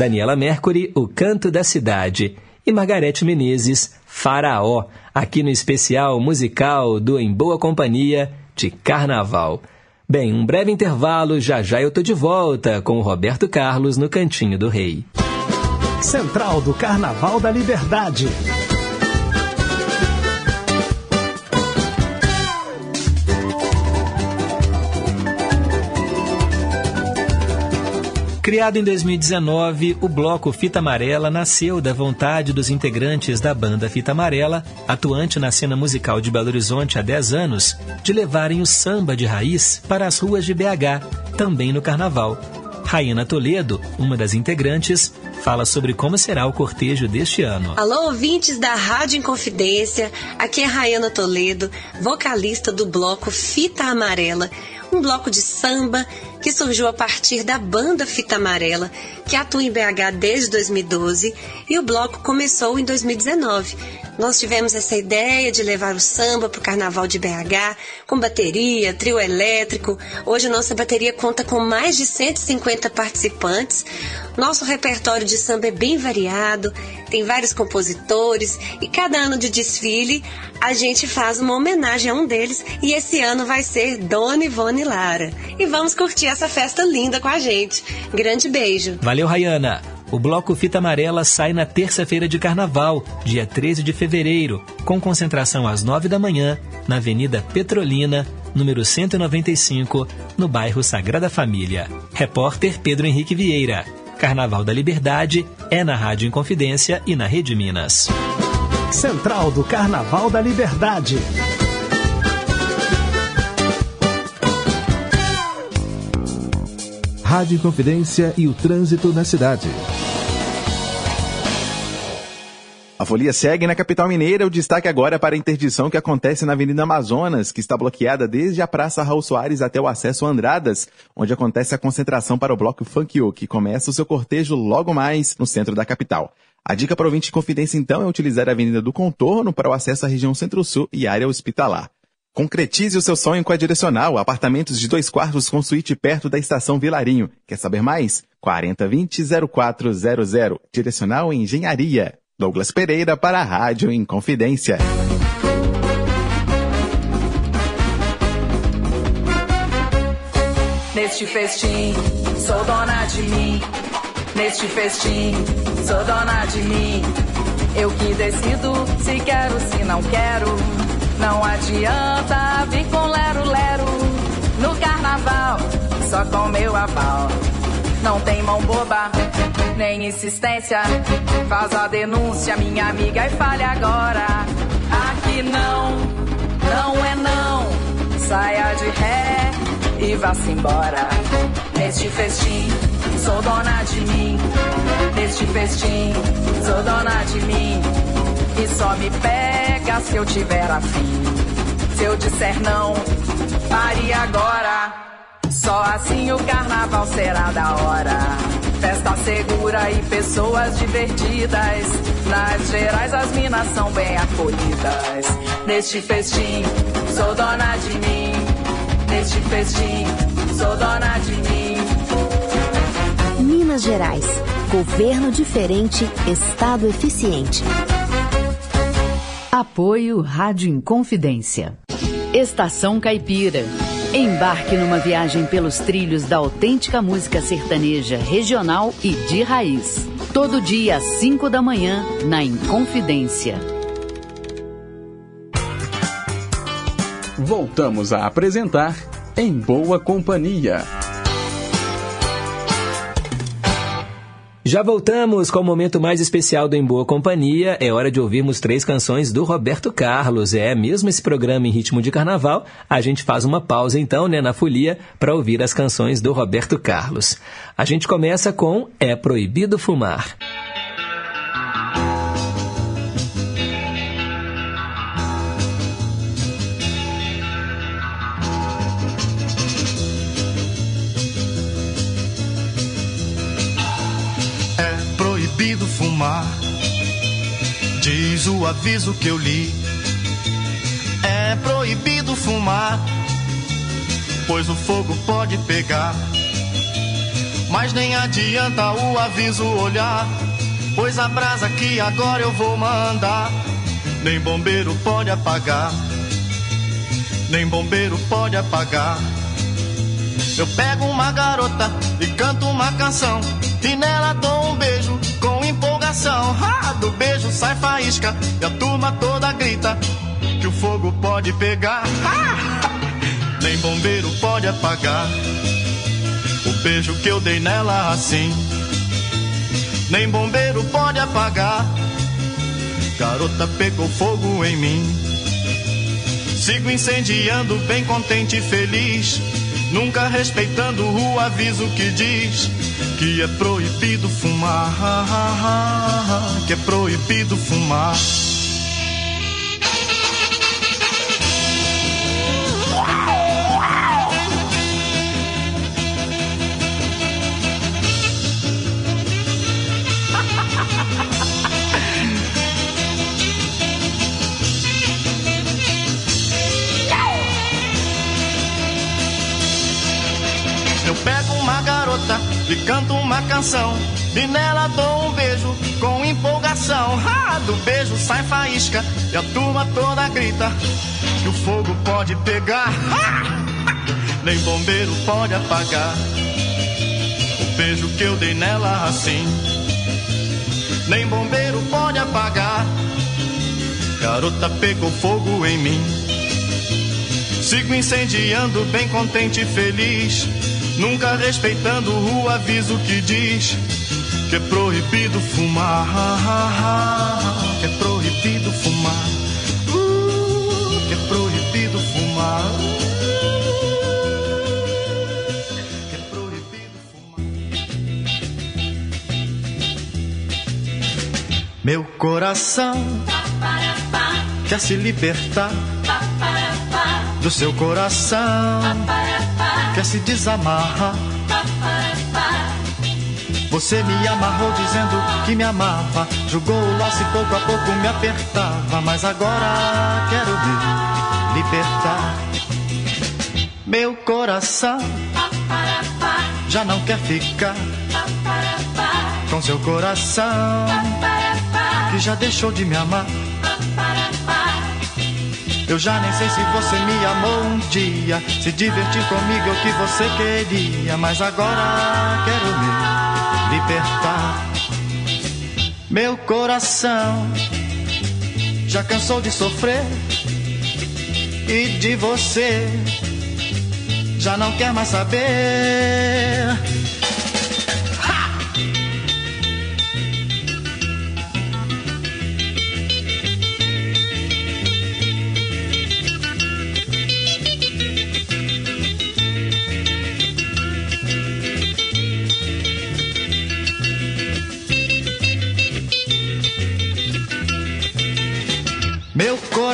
Daniela Mercury, O Canto da Cidade. E Margarete Menezes, Faraó, aqui no especial musical do Em Boa Companhia de Carnaval. Bem, um breve intervalo, já já eu tô de volta com o Roberto Carlos no Cantinho do Rei. Central do Carnaval da Liberdade. Criado em 2019, o bloco Fita Amarela nasceu da vontade dos integrantes da banda Fita Amarela, atuante na cena musical de Belo Horizonte há 10 anos, de levarem o samba de raiz para as ruas de BH, também no carnaval. Raina Toledo, uma das integrantes, fala sobre como será o cortejo deste ano. Alô, ouvintes da Rádio Inconfidência. Aqui é Rayana Toledo, vocalista do bloco Fita Amarela, um bloco de samba que surgiu a partir da banda Fita Amarela, que atua em BH desde 2012, e o bloco começou em 2019. Nós tivemos essa ideia de levar o samba para o Carnaval de BH, com bateria, trio elétrico. Hoje nossa bateria conta com mais de 150 participantes. Nosso repertório de samba é bem variado, tem vários compositores e cada ano de desfile a gente faz uma homenagem a um deles e esse ano vai ser Dona Ivone Lara. E vamos curtir essa festa linda com a gente. Grande beijo. Valeu, Rayana. O bloco Fita Amarela sai na terça-feira de carnaval, dia 13 de fevereiro, com concentração às 9 da manhã, na Avenida Petrolina, número 195, no bairro Sagrada Família. Repórter Pedro Henrique Vieira. Carnaval da Liberdade é na Rádio Inconfidência e na Rede Minas. Central do Carnaval da Liberdade. Rádio Confidência e o trânsito na cidade. A folia segue na capital mineira. O destaque agora para a interdição que acontece na Avenida Amazonas, que está bloqueada desde a Praça Raul Soares até o acesso Andradas, onde acontece a concentração para o bloco Funk U, que começa o seu cortejo logo mais no centro da capital. A dica para o ouvinte de confidência, então, é utilizar a Avenida do Contorno para o acesso à região Centro-Sul e área hospitalar. Concretize o seu sonho com a Direcional, apartamentos de dois quartos com suíte perto da estação Vilarinho. Quer saber mais? 4020-0400. Direcional Engenharia. Douglas Pereira para a Rádio Inconfidência. Neste festim, sou dona de mim. Neste festim, sou dona de mim. Eu que decido se quero, se não quero. Não adianta vir com lero-lero. No carnaval, só com meu aval. Não tem mão boba, nem insistência. Faz a denúncia, minha amiga, e fale agora. Aqui não, não é não. Saia de ré e vá-se embora. Neste festim, sou dona de mim. Neste festim, sou dona de mim. E só me pega se eu tiver afim. Se eu disser não, pare agora. Só assim o carnaval será da hora. Festa segura e pessoas divertidas. Nas gerais as minas são bem acolhidas. Neste festim, sou dona de mim. Neste festim, sou dona de mim. Minas Gerais. Governo diferente, Estado eficiente. Apoio Rádio Inconfidência. Estação Caipira. Embarque numa viagem pelos trilhos da autêntica música sertaneja regional e de raiz. Todo dia às 5 da manhã, na Inconfidência. Voltamos a apresentar Em Boa Companhia. Já voltamos com o momento mais especial do Em Boa Companhia. É hora de ouvirmos três canções do Roberto Carlos. É mesmo esse programa em ritmo de carnaval. A gente faz uma pausa então, né, na folia, para ouvir as canções do Roberto Carlos. A gente começa com É Proibido Fumar. Proibido fumar, diz o aviso que eu li. É proibido fumar, pois o fogo pode pegar. Mas nem adianta o aviso olhar, pois a brasa que agora eu vou mandar, nem bombeiro pode apagar. Nem bombeiro pode apagar. Eu pego uma garota e canto uma canção. E nela dou um beijo Ah, do beijo sai faísca e a turma toda grita que o fogo pode pegar. Nem bombeiro pode apagar o beijo que eu dei nela assim. Nem bombeiro pode apagar. Garota pegou fogo em mim. Sigo incendiando, bem contente e feliz. Nunca respeitando o aviso que diz que é proibido fumar. Que é proibido fumar. E canto uma canção. E nela dou um beijo com empolgação. Ah, do beijo sai faísca e a turma toda grita que o fogo pode pegar. Nem bombeiro pode apagar o beijo que eu dei nela assim. nem bombeiro pode apagar. Garota pegou fogo em mim. Sigo incendiando, bem contente e feliz. Nunca respeitando o aviso que diz que é proibido fumar. Que é proibido fumar. É proibido fumar. Que é proibido fumar. Meu coração quer se libertar do seu coração, quer se desamarrar. Você me amarrou dizendo que me amava, jogou o laço e pouco a pouco me apertava, mas agora quero me libertar. Meu coração já não quer ficar com seu coração que já deixou de me amar. Eu já nem sei se você me amou um dia, se divertir comigo é o que você queria, mas agora quero me libertar. Meu coração já cansou de sofrer e de você já não quer mais saber.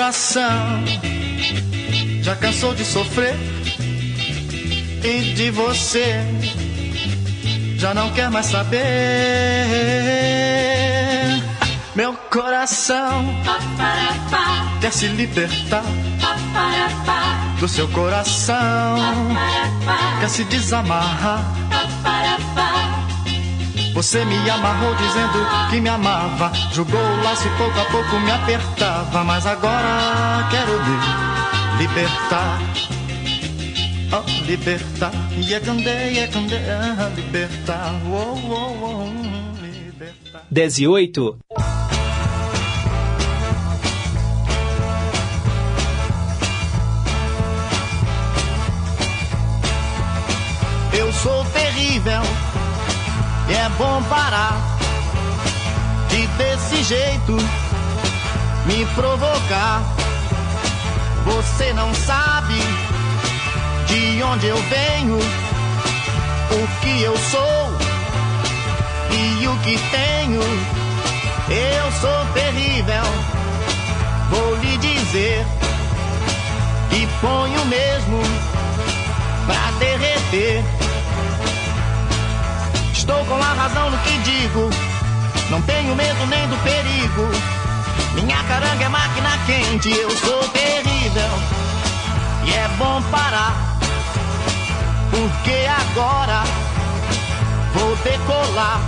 Coração. Já cansou de sofrer? E de você? Já não quer mais saber. Meu coração quer se libertar do seu coração, quer se desamarrar. Você me amarrou dizendo que me amava, jogou o laço e pouco a pouco me apertava, mas agora quero me libertar. Oh, libertar, yekande, yekande, ah, libertar, oh, oh, oh, libertar. 10 e 8. Eu sou terrível é bom parar de desse jeito me provocar. Você não sabe de onde eu venho, o que eu sou e o que tenho. Eu sou terrível, vou lhe dizer que ponho mesmo pra derreter. Estou com a razão no que digo. Não tenho medo nem do perigo. Minha caranga é máquina quente, eu sou terrível. E é bom parar. Porque agora vou decolar.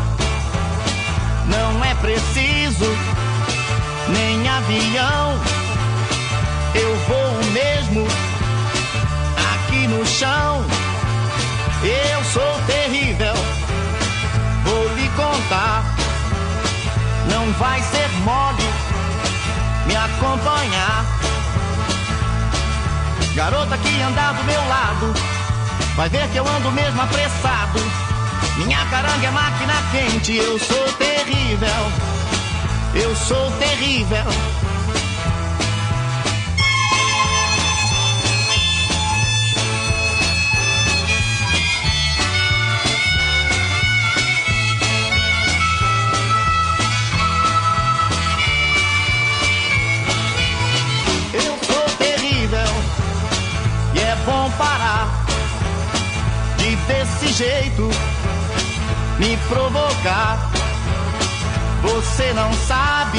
Não é preciso nem avião. Eu vou mesmo aqui no chão. Eu sou terrível contar. Não vai ser mole me acompanhar. Garota que andar do meu lado, vai ver que eu ando mesmo apressado. Minha caranga é máquina quente, eu sou terrível. Eu sou terrível. Desse jeito me provocar. Você não sabe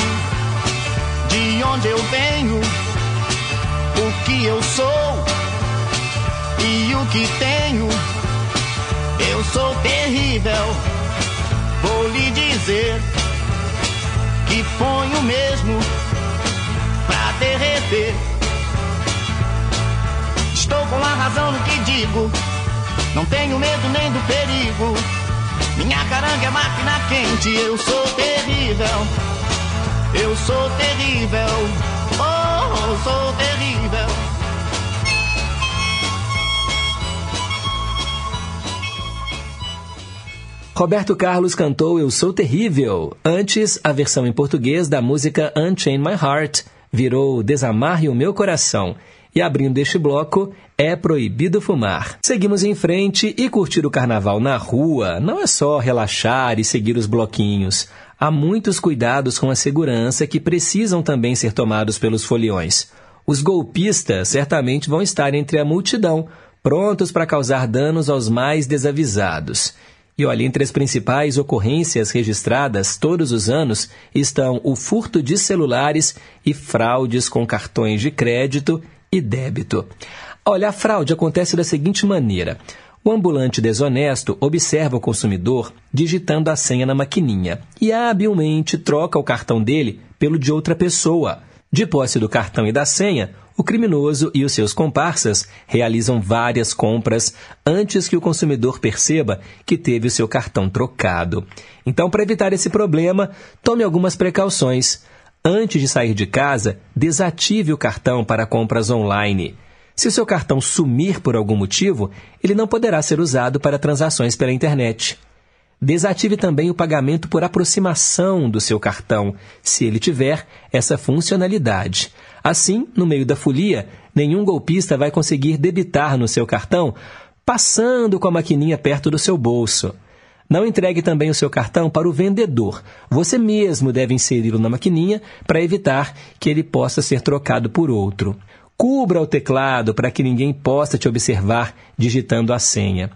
de onde eu venho, o que eu sou e o que tenho. Eu sou terrível, vou lhe dizer que ponho mesmo pra derreter. Estou com a razão no que digo, não tenho medo nem do perigo. Minha carangue é máquina quente. Eu sou terrível, eu sou terrível, oh, sou terrível. Roberto Carlos cantou Eu Sou Terrível. Antes, a versão em português da música Unchain My Heart virou Desamarre o Meu Coração. E abrindo este bloco, é proibido fumar. Seguimos em frente e curtir o carnaval na rua não é só relaxar e seguir os bloquinhos. Há muitos cuidados com a segurança que precisam também ser tomados pelos foliões. Os golpistas certamente vão estar entre a multidão, prontos para causar danos aos mais desavisados. E olha, entre as principais ocorrências registradas todos os anos estão o furto de celulares e fraudes com cartões de crédito e débito. Olha, a fraude acontece da seguinte maneira: o ambulante desonesto observa o consumidor digitando a senha na maquininha e habilmente troca o cartão dele pelo de outra pessoa. De posse do cartão e da senha, o criminoso e os seus comparsas realizam várias compras antes que o consumidor perceba que teve o seu cartão trocado. Então, para evitar esse problema, tome algumas precauções. Antes de sair de casa, desative o cartão para compras online. Se o seu cartão sumir por algum motivo, ele não poderá ser usado para transações pela internet. Desative também o pagamento por aproximação do seu cartão, se ele tiver essa funcionalidade. Assim, no meio da folia, nenhum golpista vai conseguir debitar no seu cartão passando com a maquininha perto do seu bolso. Não entregue também o seu cartão para o vendedor. Você mesmo deve inseri-lo na maquininha para evitar que ele possa ser trocado por outro. Cubra o teclado para que ninguém possa te observar digitando a senha.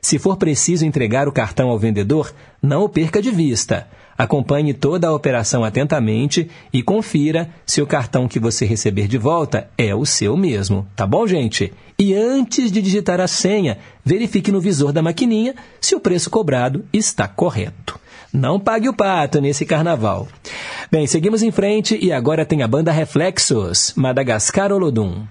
Se for preciso entregar o cartão ao vendedor, não o perca de vista. Acompanhe toda a operação atentamente e confira se o cartão que você receber de volta é o seu mesmo, tá bom, gente? E antes de digitar a senha, verifique no visor da maquininha se o preço cobrado está correto. Não pague o pato nesse carnaval. Bem, seguimos em frente e agora tem a banda Reflexos, Madagascar Olodum.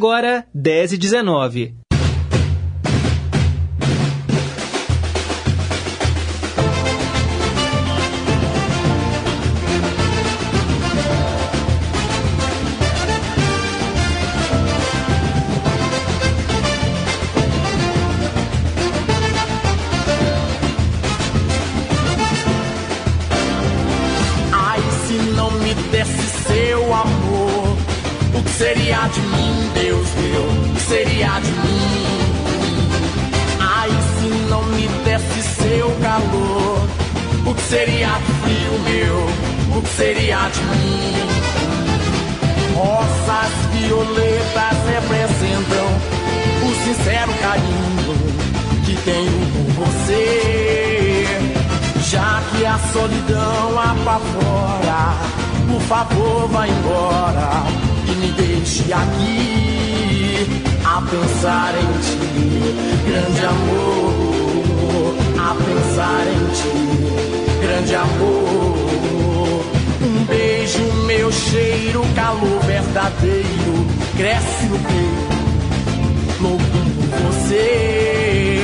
Agora, 10 e 19. favor, vá embora e me deixe aqui a pensar em ti, grande amor, a pensar em ti, grande amor. Um beijo, meu cheiro, calor verdadeiro, cresce no peito, louco por você.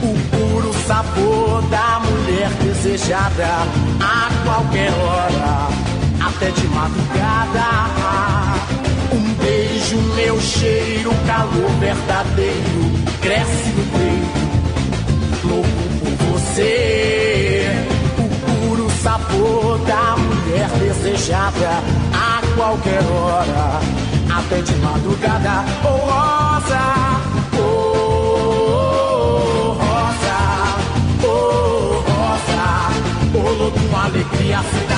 O puro sabor da mulher desejada a qualquer hora até de madrugada. Um beijo, meu cheiro, calor verdadeiro, cresce no peito, louco por você. O puro sabor da mulher desejada a qualquer hora, até de madrugada, oh rosa. Oh, rosa, oh, rosa, oh, louco, alegria, cidade.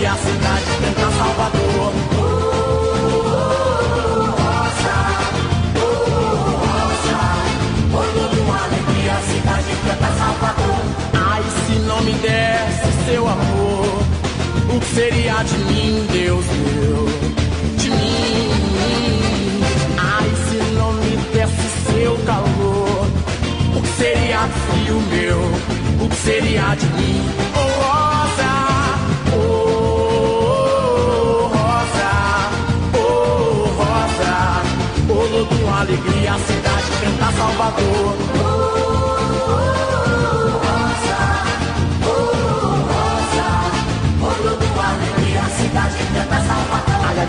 e a cidade canta Salvador. Oh, oh, oh, rosa, oh, rosa, foi toda uma alegria, a cidade canta Salvador. Ai, se não me desse seu amor, o que seria de mim, Deus meu? De mim, ai, se não me desse seu calor, o que seria de frio meu? O que seria de mim? Cidade canta Salvador.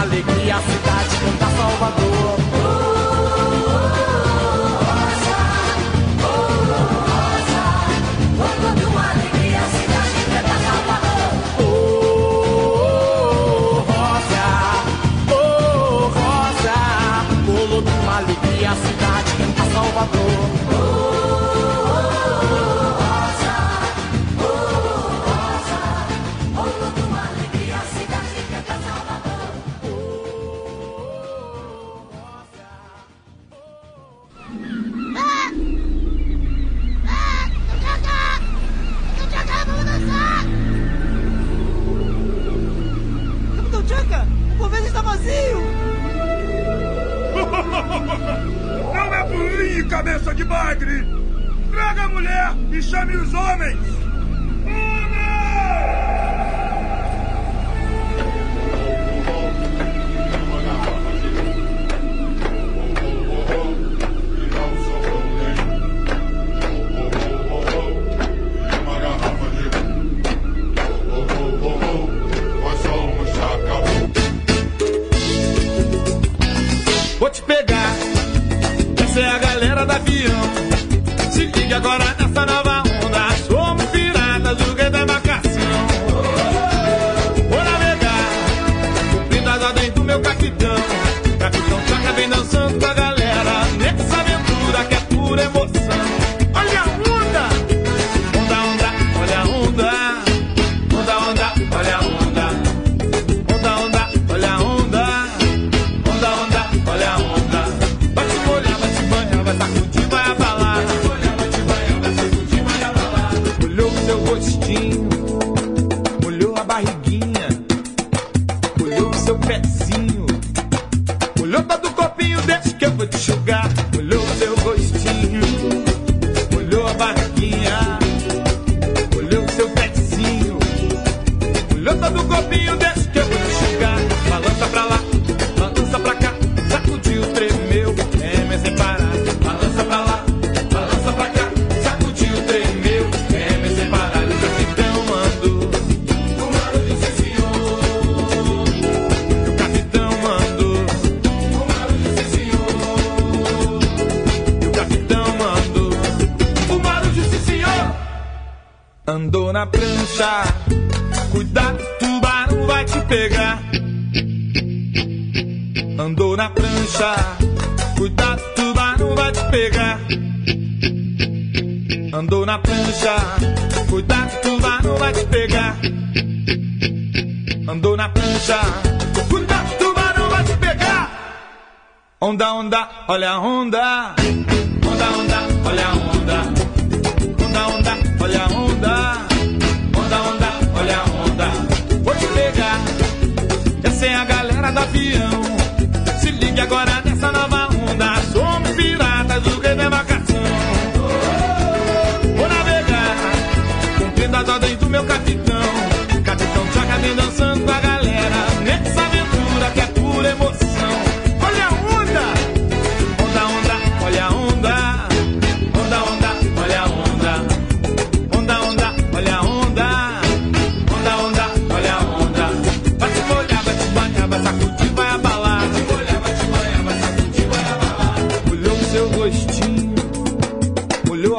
Alegria, a cidade canta Salvador.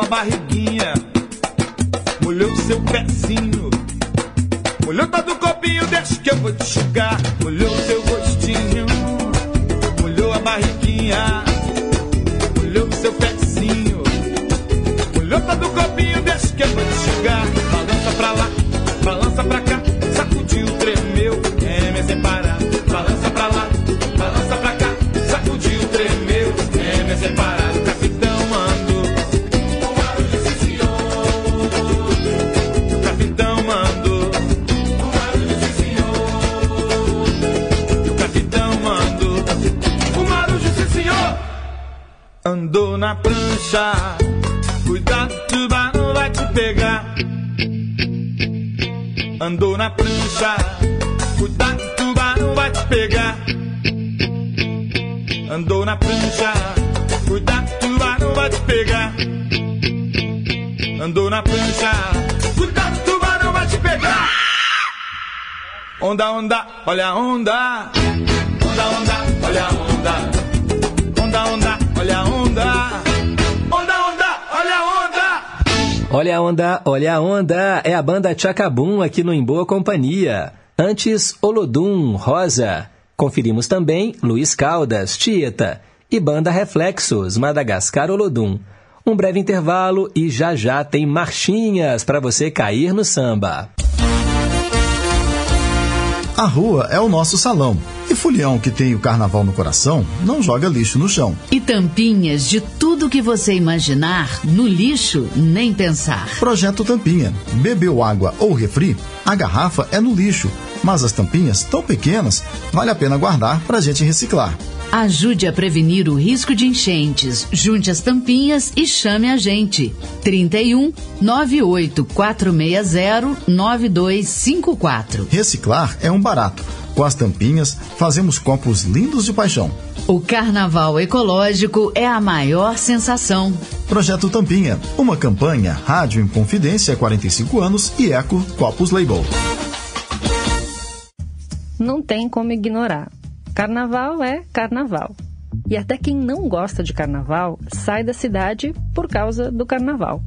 Molhou barriguinha, molhou seu pezinho, molhou todo o copinho, deixa que eu vou te enxugar. Molhou seu rostinho, molhou a barriguinha, seu pezinho. Olhou todo o corpinho, deixa que eu vou te chegar. Olha a onda. Onda, onda, olha a onda. Onda, onda, olha a onda. Onda, onda, olha a onda. Olha a onda, olha a onda. É a banda Chacabum aqui no Em Boa Companhia. Antes, Olodum, Rosa. Conferimos também Luiz Caldas, Tieta. E banda Reflexos, Madagascar Olodum. Um breve intervalo e já já tem marchinhas para você cair no samba. A rua é o nosso salão. E Fulião, que tem o carnaval no coração, não joga lixo no chão. E tampinhas de tudo que você imaginar, no lixo, nem pensar. Projeto Tampinha. Bebeu água ou refri? A garrafa é no lixo. Mas as tampinhas, tão pequenas, vale a pena guardar para a gente reciclar. Ajude a prevenir o risco de enchentes. Junte as tampinhas e chame a gente. 31 98 460 9254. Reciclar é um barato. Com as tampinhas, fazemos copos lindos de paixão. O carnaval ecológico é a maior sensação. Projeto Tampinha, uma campanha Rádio em Confidência há 45 anos e Eco Copos Label. Não tem como ignorar. Carnaval é carnaval. E até quem não gosta de carnaval sai da cidade por causa do carnaval.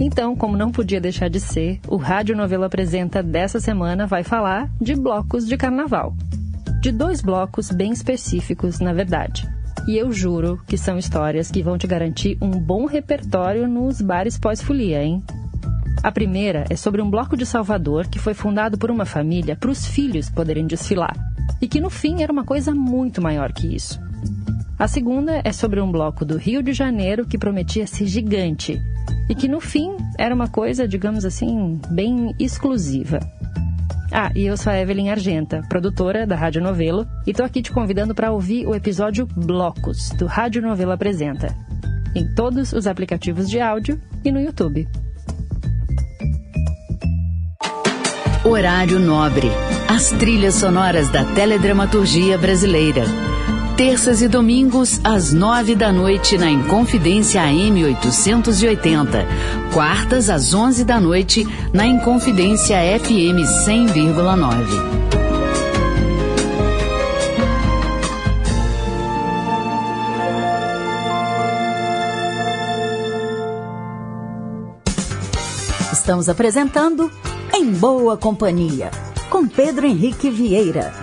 Então, como não podia deixar de ser, o Rádio Novelo Apresenta dessa semana vai falar de blocos de carnaval. De dois blocos bem específicos, na verdade. E eu juro que são histórias que vão te garantir um bom repertório nos bares pós-folia, hein? A primeira é sobre um bloco de Salvador que foi fundado por uma família para os filhos poderem desfilar. E que no fim era uma coisa muito maior que isso. A segunda é sobre um bloco do Rio de Janeiro que prometia ser gigante e que no fim era uma coisa, digamos assim, bem exclusiva. Ah, e eu sou a Evelyn Argenta, produtora da Rádio Novelo, e tô aqui te convidando para ouvir o episódio Blocos do Rádio Novelo Apresenta, em todos os aplicativos de áudio e no YouTube. Horário Nobre. As trilhas sonoras da teledramaturgia brasileira. Terças e domingos, às nove da noite, na Inconfidência AM 880. Quartas, às onze da noite, na Inconfidência FM 100,9. Estamos apresentando Em Boa Companhia, com Pedro Henrique Vieira.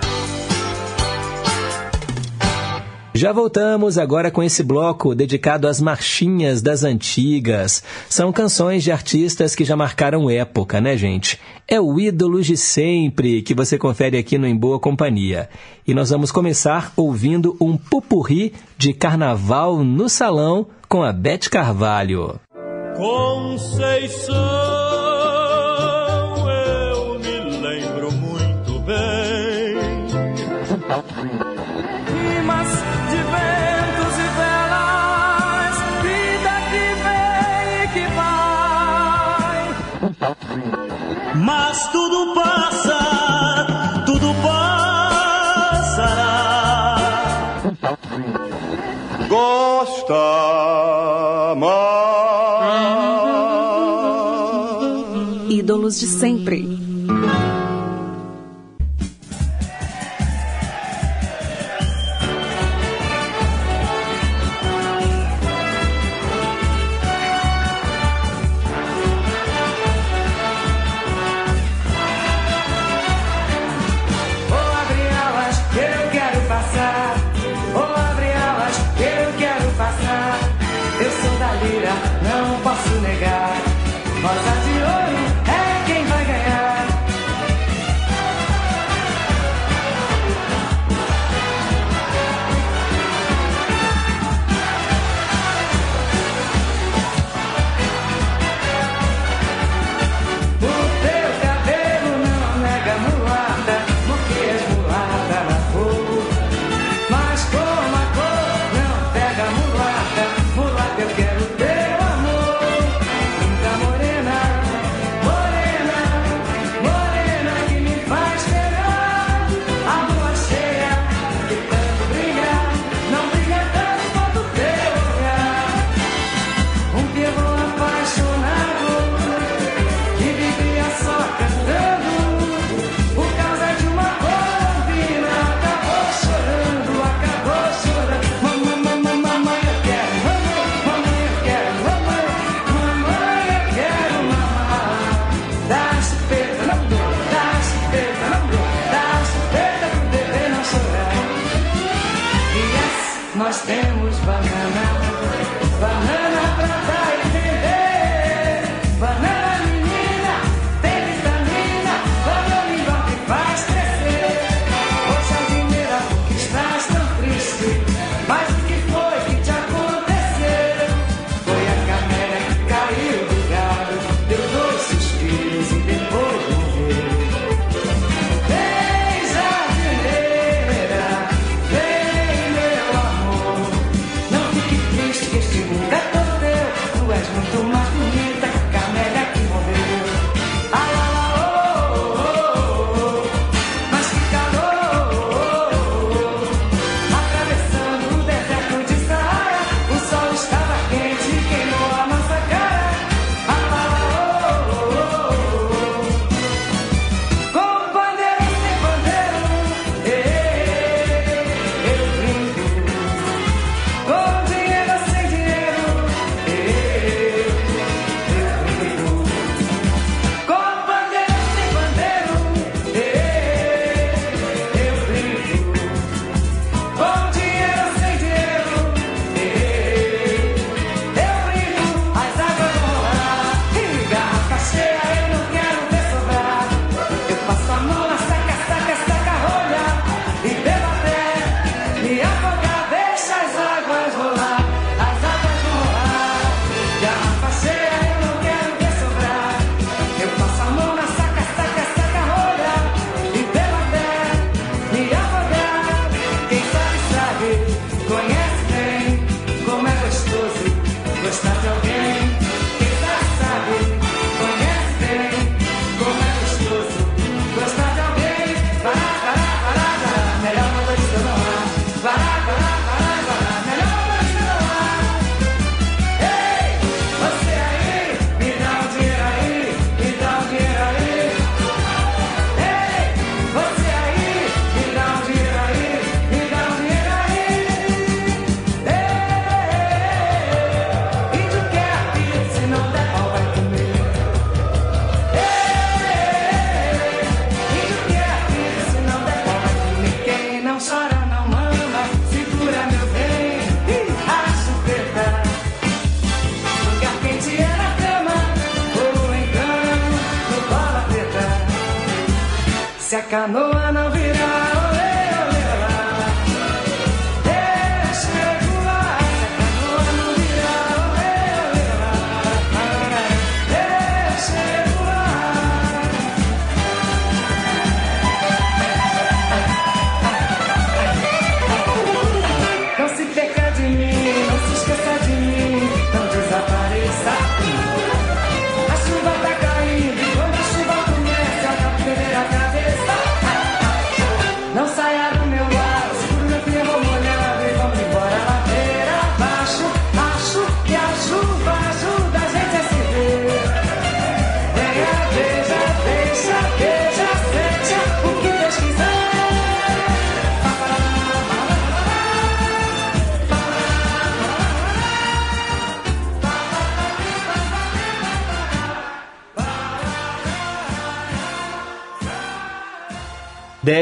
Já voltamos agora com esse bloco dedicado às marchinhas das antigas. São canções de artistas que já marcaram época, né, gente? É o ídolo de sempre que você confere aqui no Em Boa Companhia. E nós vamos começar ouvindo um pupurri de carnaval no salão com a Beth Carvalho. Conceição, Rimas de ventos e velas, vida que vem e que vai. Mas tudo passa, tudo passará. Gosta mais. Ídolos de sempre.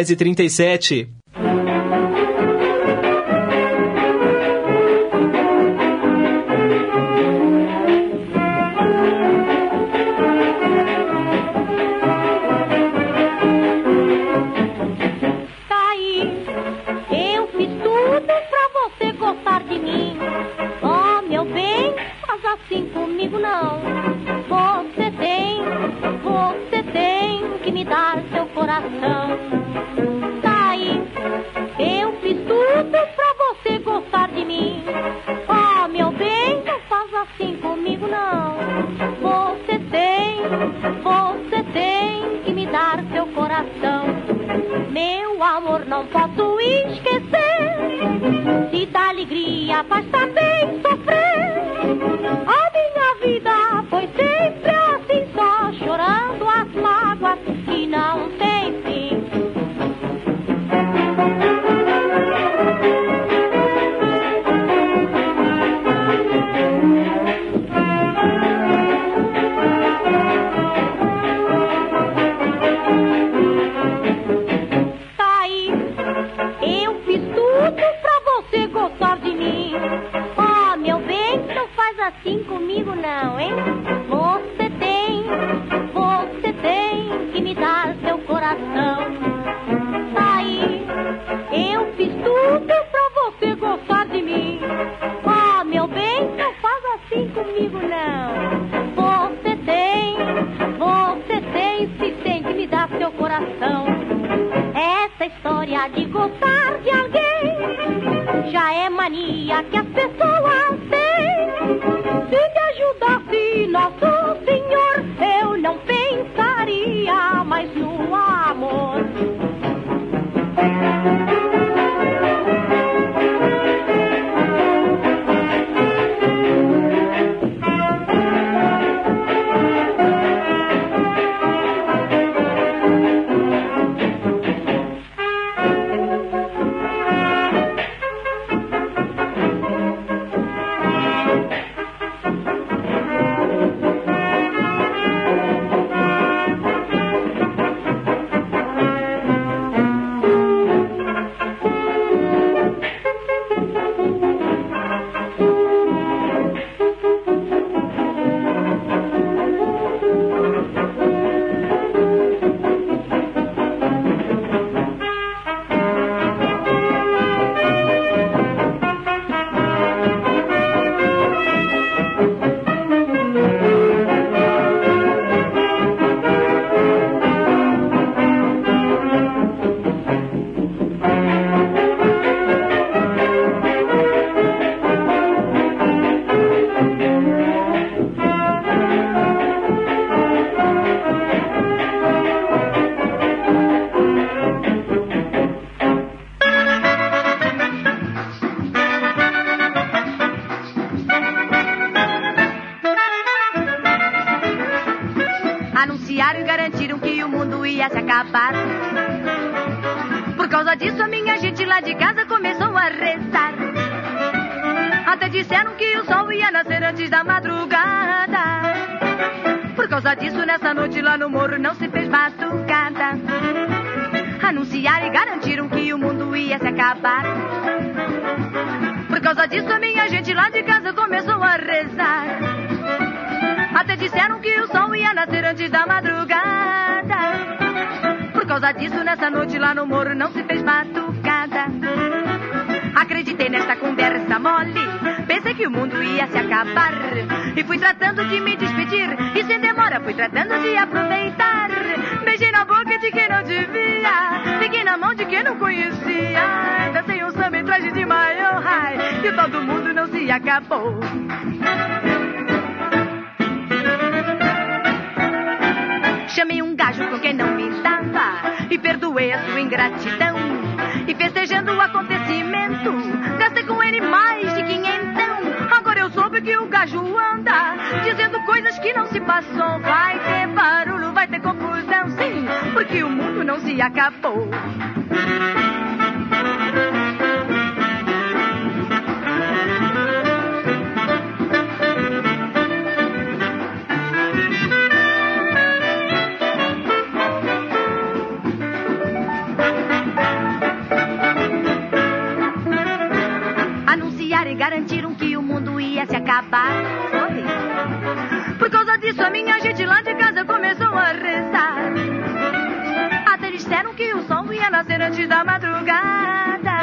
10h37. coração. Meu amor, não posso esquecer. Se dá alegria, faz também sofrer. Acabou. Chamei um gajo com quem não me dava e perdoei a sua ingratidão. E festejando o acontecimento, gastei com ele mais de quinhentão. Agora eu soube que o gajo anda dizendo coisas que não se passou. Vai ter barulho, vai ter confusão, sim, porque o mundo não se acabou. Acabar. Foi. Por causa disso, a minha gente lá de casa começou a rezar. Até disseram que o sol ia nascer antes da madrugada.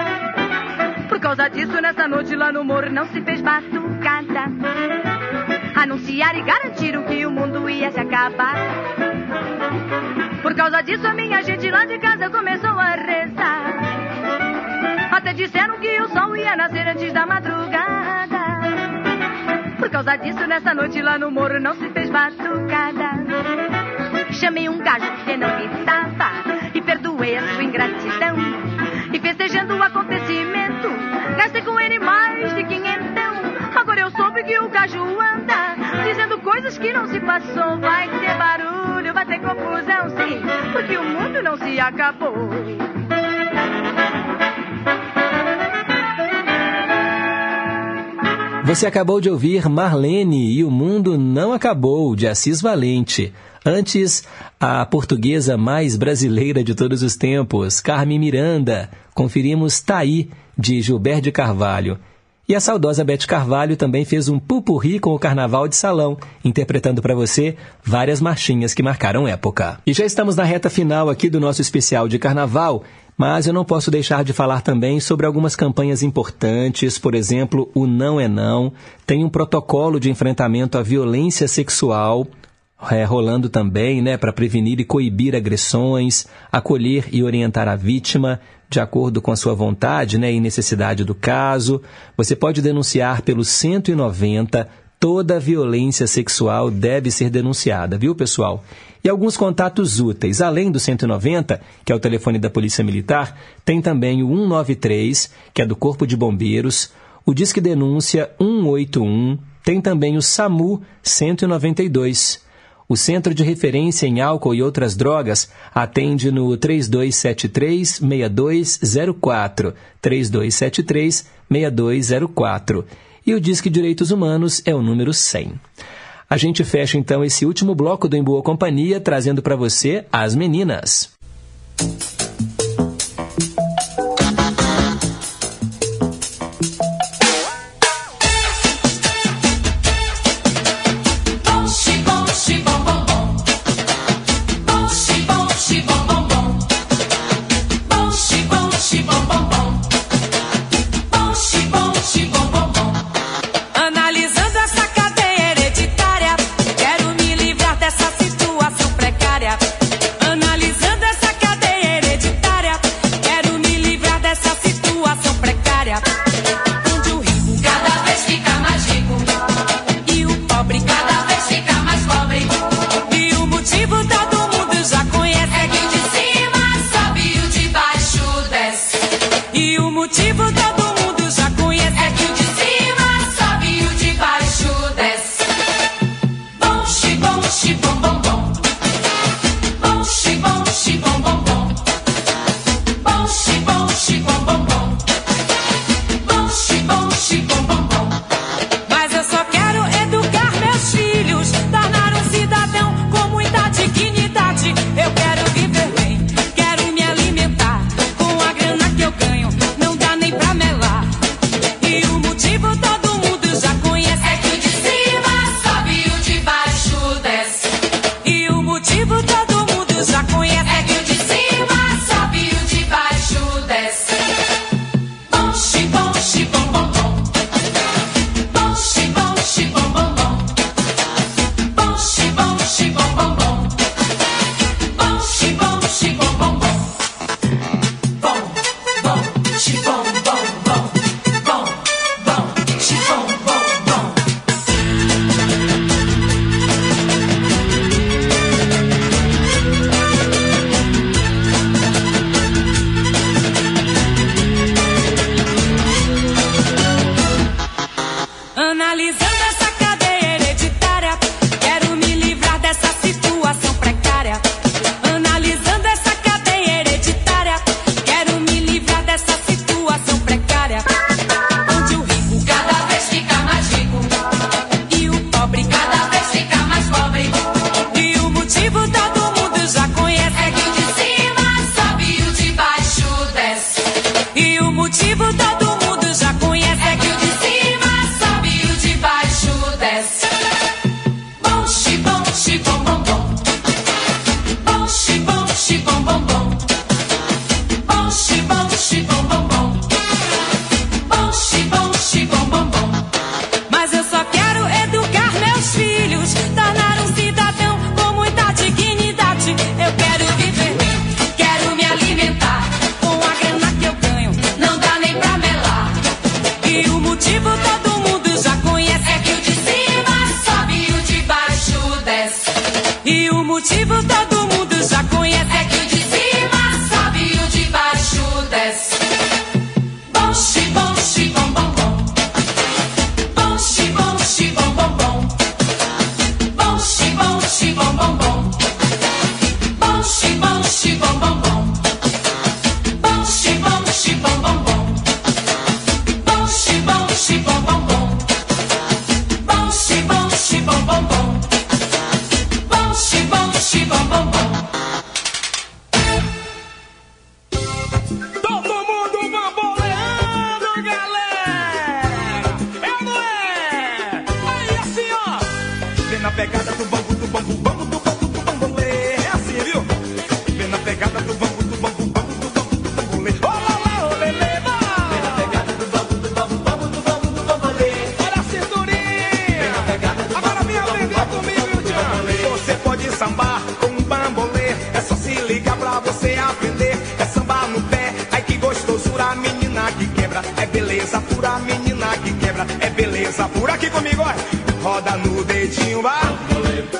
Por causa disso, nessa noite lá no morro não se fez batucada. Anunciaram e garantiram que o mundo ia se acabar. Por causa disso, a minha gente lá de casa começou a rezar. Até disseram que o sol ia nascer antes da madrugada. Causa disso, nessa noite lá no morro não se fez batucada. Chamei um gajo que não estava e perdoei a sua ingratidão. E festejando o acontecimento, gastei com ele mais de quinhentão. Agora eu soube que o gajo anda dizendo coisas que não se passou. Vai ter barulho, vai ter confusão, sim, porque o mundo não se acabou. Você acabou de ouvir Marlene e o Mundo Não Acabou, de Assis Valente. Antes, a portuguesa mais brasileira de todos os tempos, Carmen Miranda. Conferimos Taí, de Gilberto Carvalho. E a saudosa Beth Carvalho também fez um pupurri com o Carnaval de Salão, interpretando para você várias marchinhas que marcaram época. E já estamos na reta final aqui do nosso especial de Carnaval, mas eu não posso deixar de falar também sobre algumas campanhas importantes, por exemplo, o Não é Não, tem um protocolo de enfrentamento à violência sexual. É, rolando também, né, para prevenir e coibir agressões, acolher e orientar a vítima, de acordo com a sua vontade né, e necessidade do caso. Você pode denunciar pelo 190 toda violência sexual deve ser denunciada, viu, pessoal? E alguns contatos úteis. Além do 190, que é o telefone da Polícia Militar, tem também o 193, que é do Corpo de Bombeiros, o Disque Denúncia 181, tem também o SAMU 192. O Centro de Referência em Álcool e Outras Drogas atende no 3273-6204. 3273-6204 e o Disque Direitos Humanos é o número 100. A gente fecha então esse último bloco do Em Boa Companhia trazendo para você as meninas. Música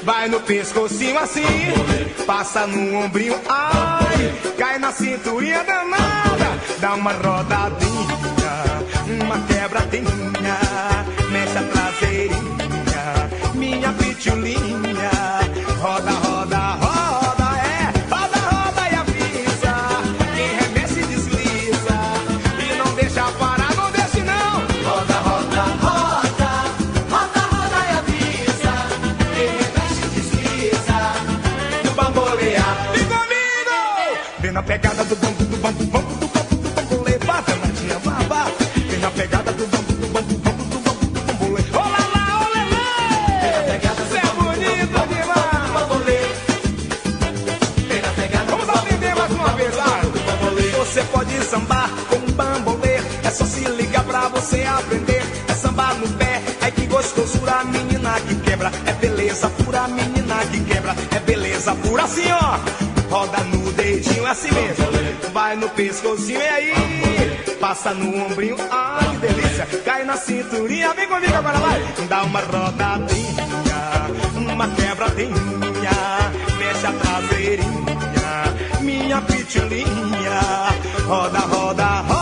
Vai no pescocinho assim, passa no ombrinho, ai, cai na cinturinha danada, dá uma rodadinha, uma quebradinha. pura assim, ó. Roda no dedinho assim mesmo. Vai no pescocinho e aí. Passa no ombrinho, ai que delícia. Cai na cinturinha, vem comigo agora, vai. Dá uma rodadinha, uma quebradinha. Mexe a traseirinha, minha pitulinha, Roda, roda, roda.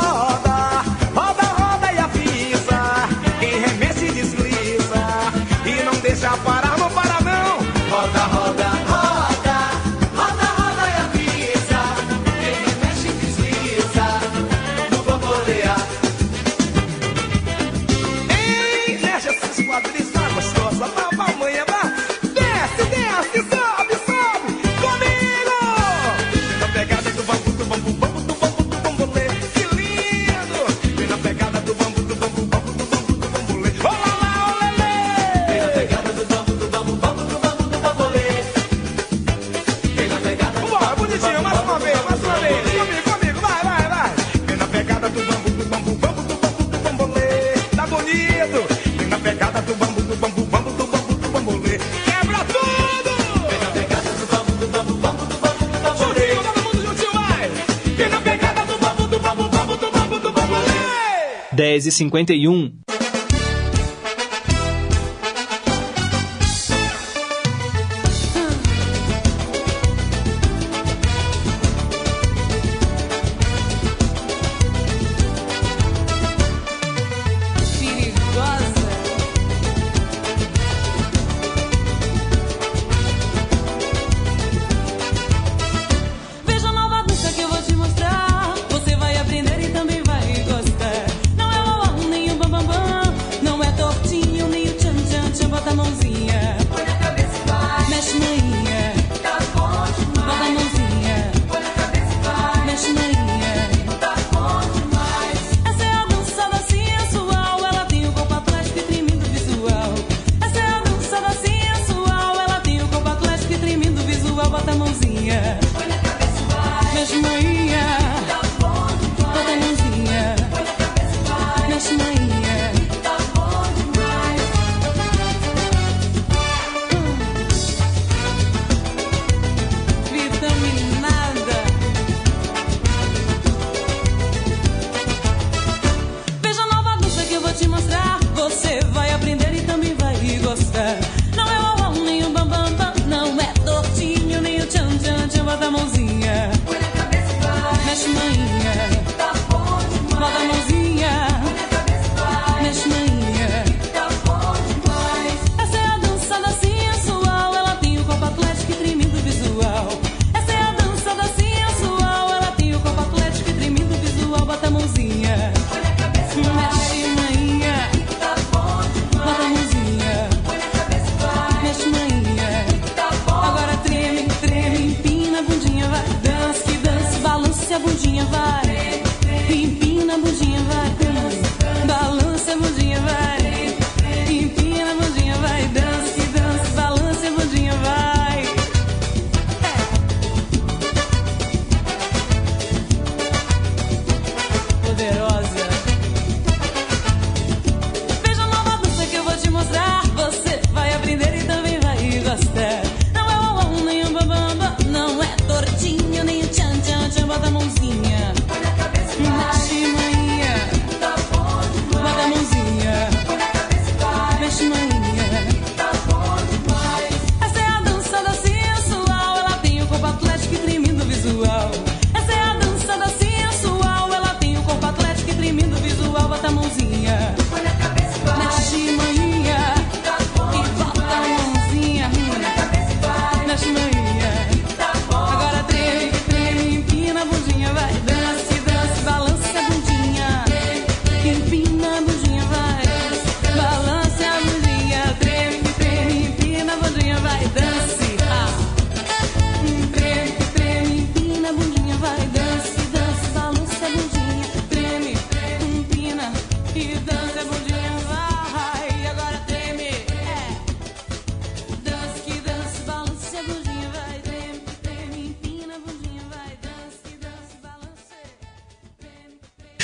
10h51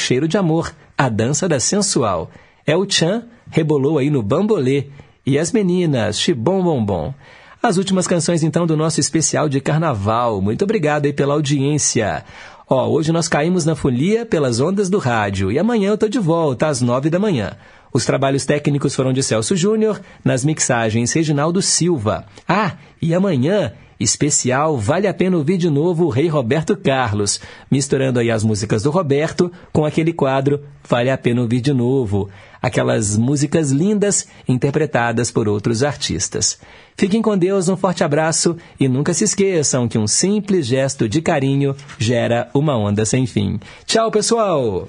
Cheiro de Amor, a dança da sensual. El Chan rebolou aí no bambolê. E as meninas, Chibom Bom Bom. As últimas canções, então, do nosso especial de carnaval. Muito obrigado aí pela audiência. Ó, hoje nós caímos na folia pelas ondas do rádio e amanhã eu tô de volta às nove da manhã. Os trabalhos técnicos foram de Celso Júnior, nas mixagens Reginaldo Silva. Ah, e amanhã especial Vale a Pena Ouvir de Novo o Rei Roberto Carlos, misturando aí as músicas do Roberto com aquele quadro Vale a Pena Ouvir de Novo, aquelas músicas lindas interpretadas por outros artistas. Fiquem com Deus, um forte abraço e nunca se esqueçam que um simples gesto de carinho gera uma onda sem fim. Tchau, pessoal!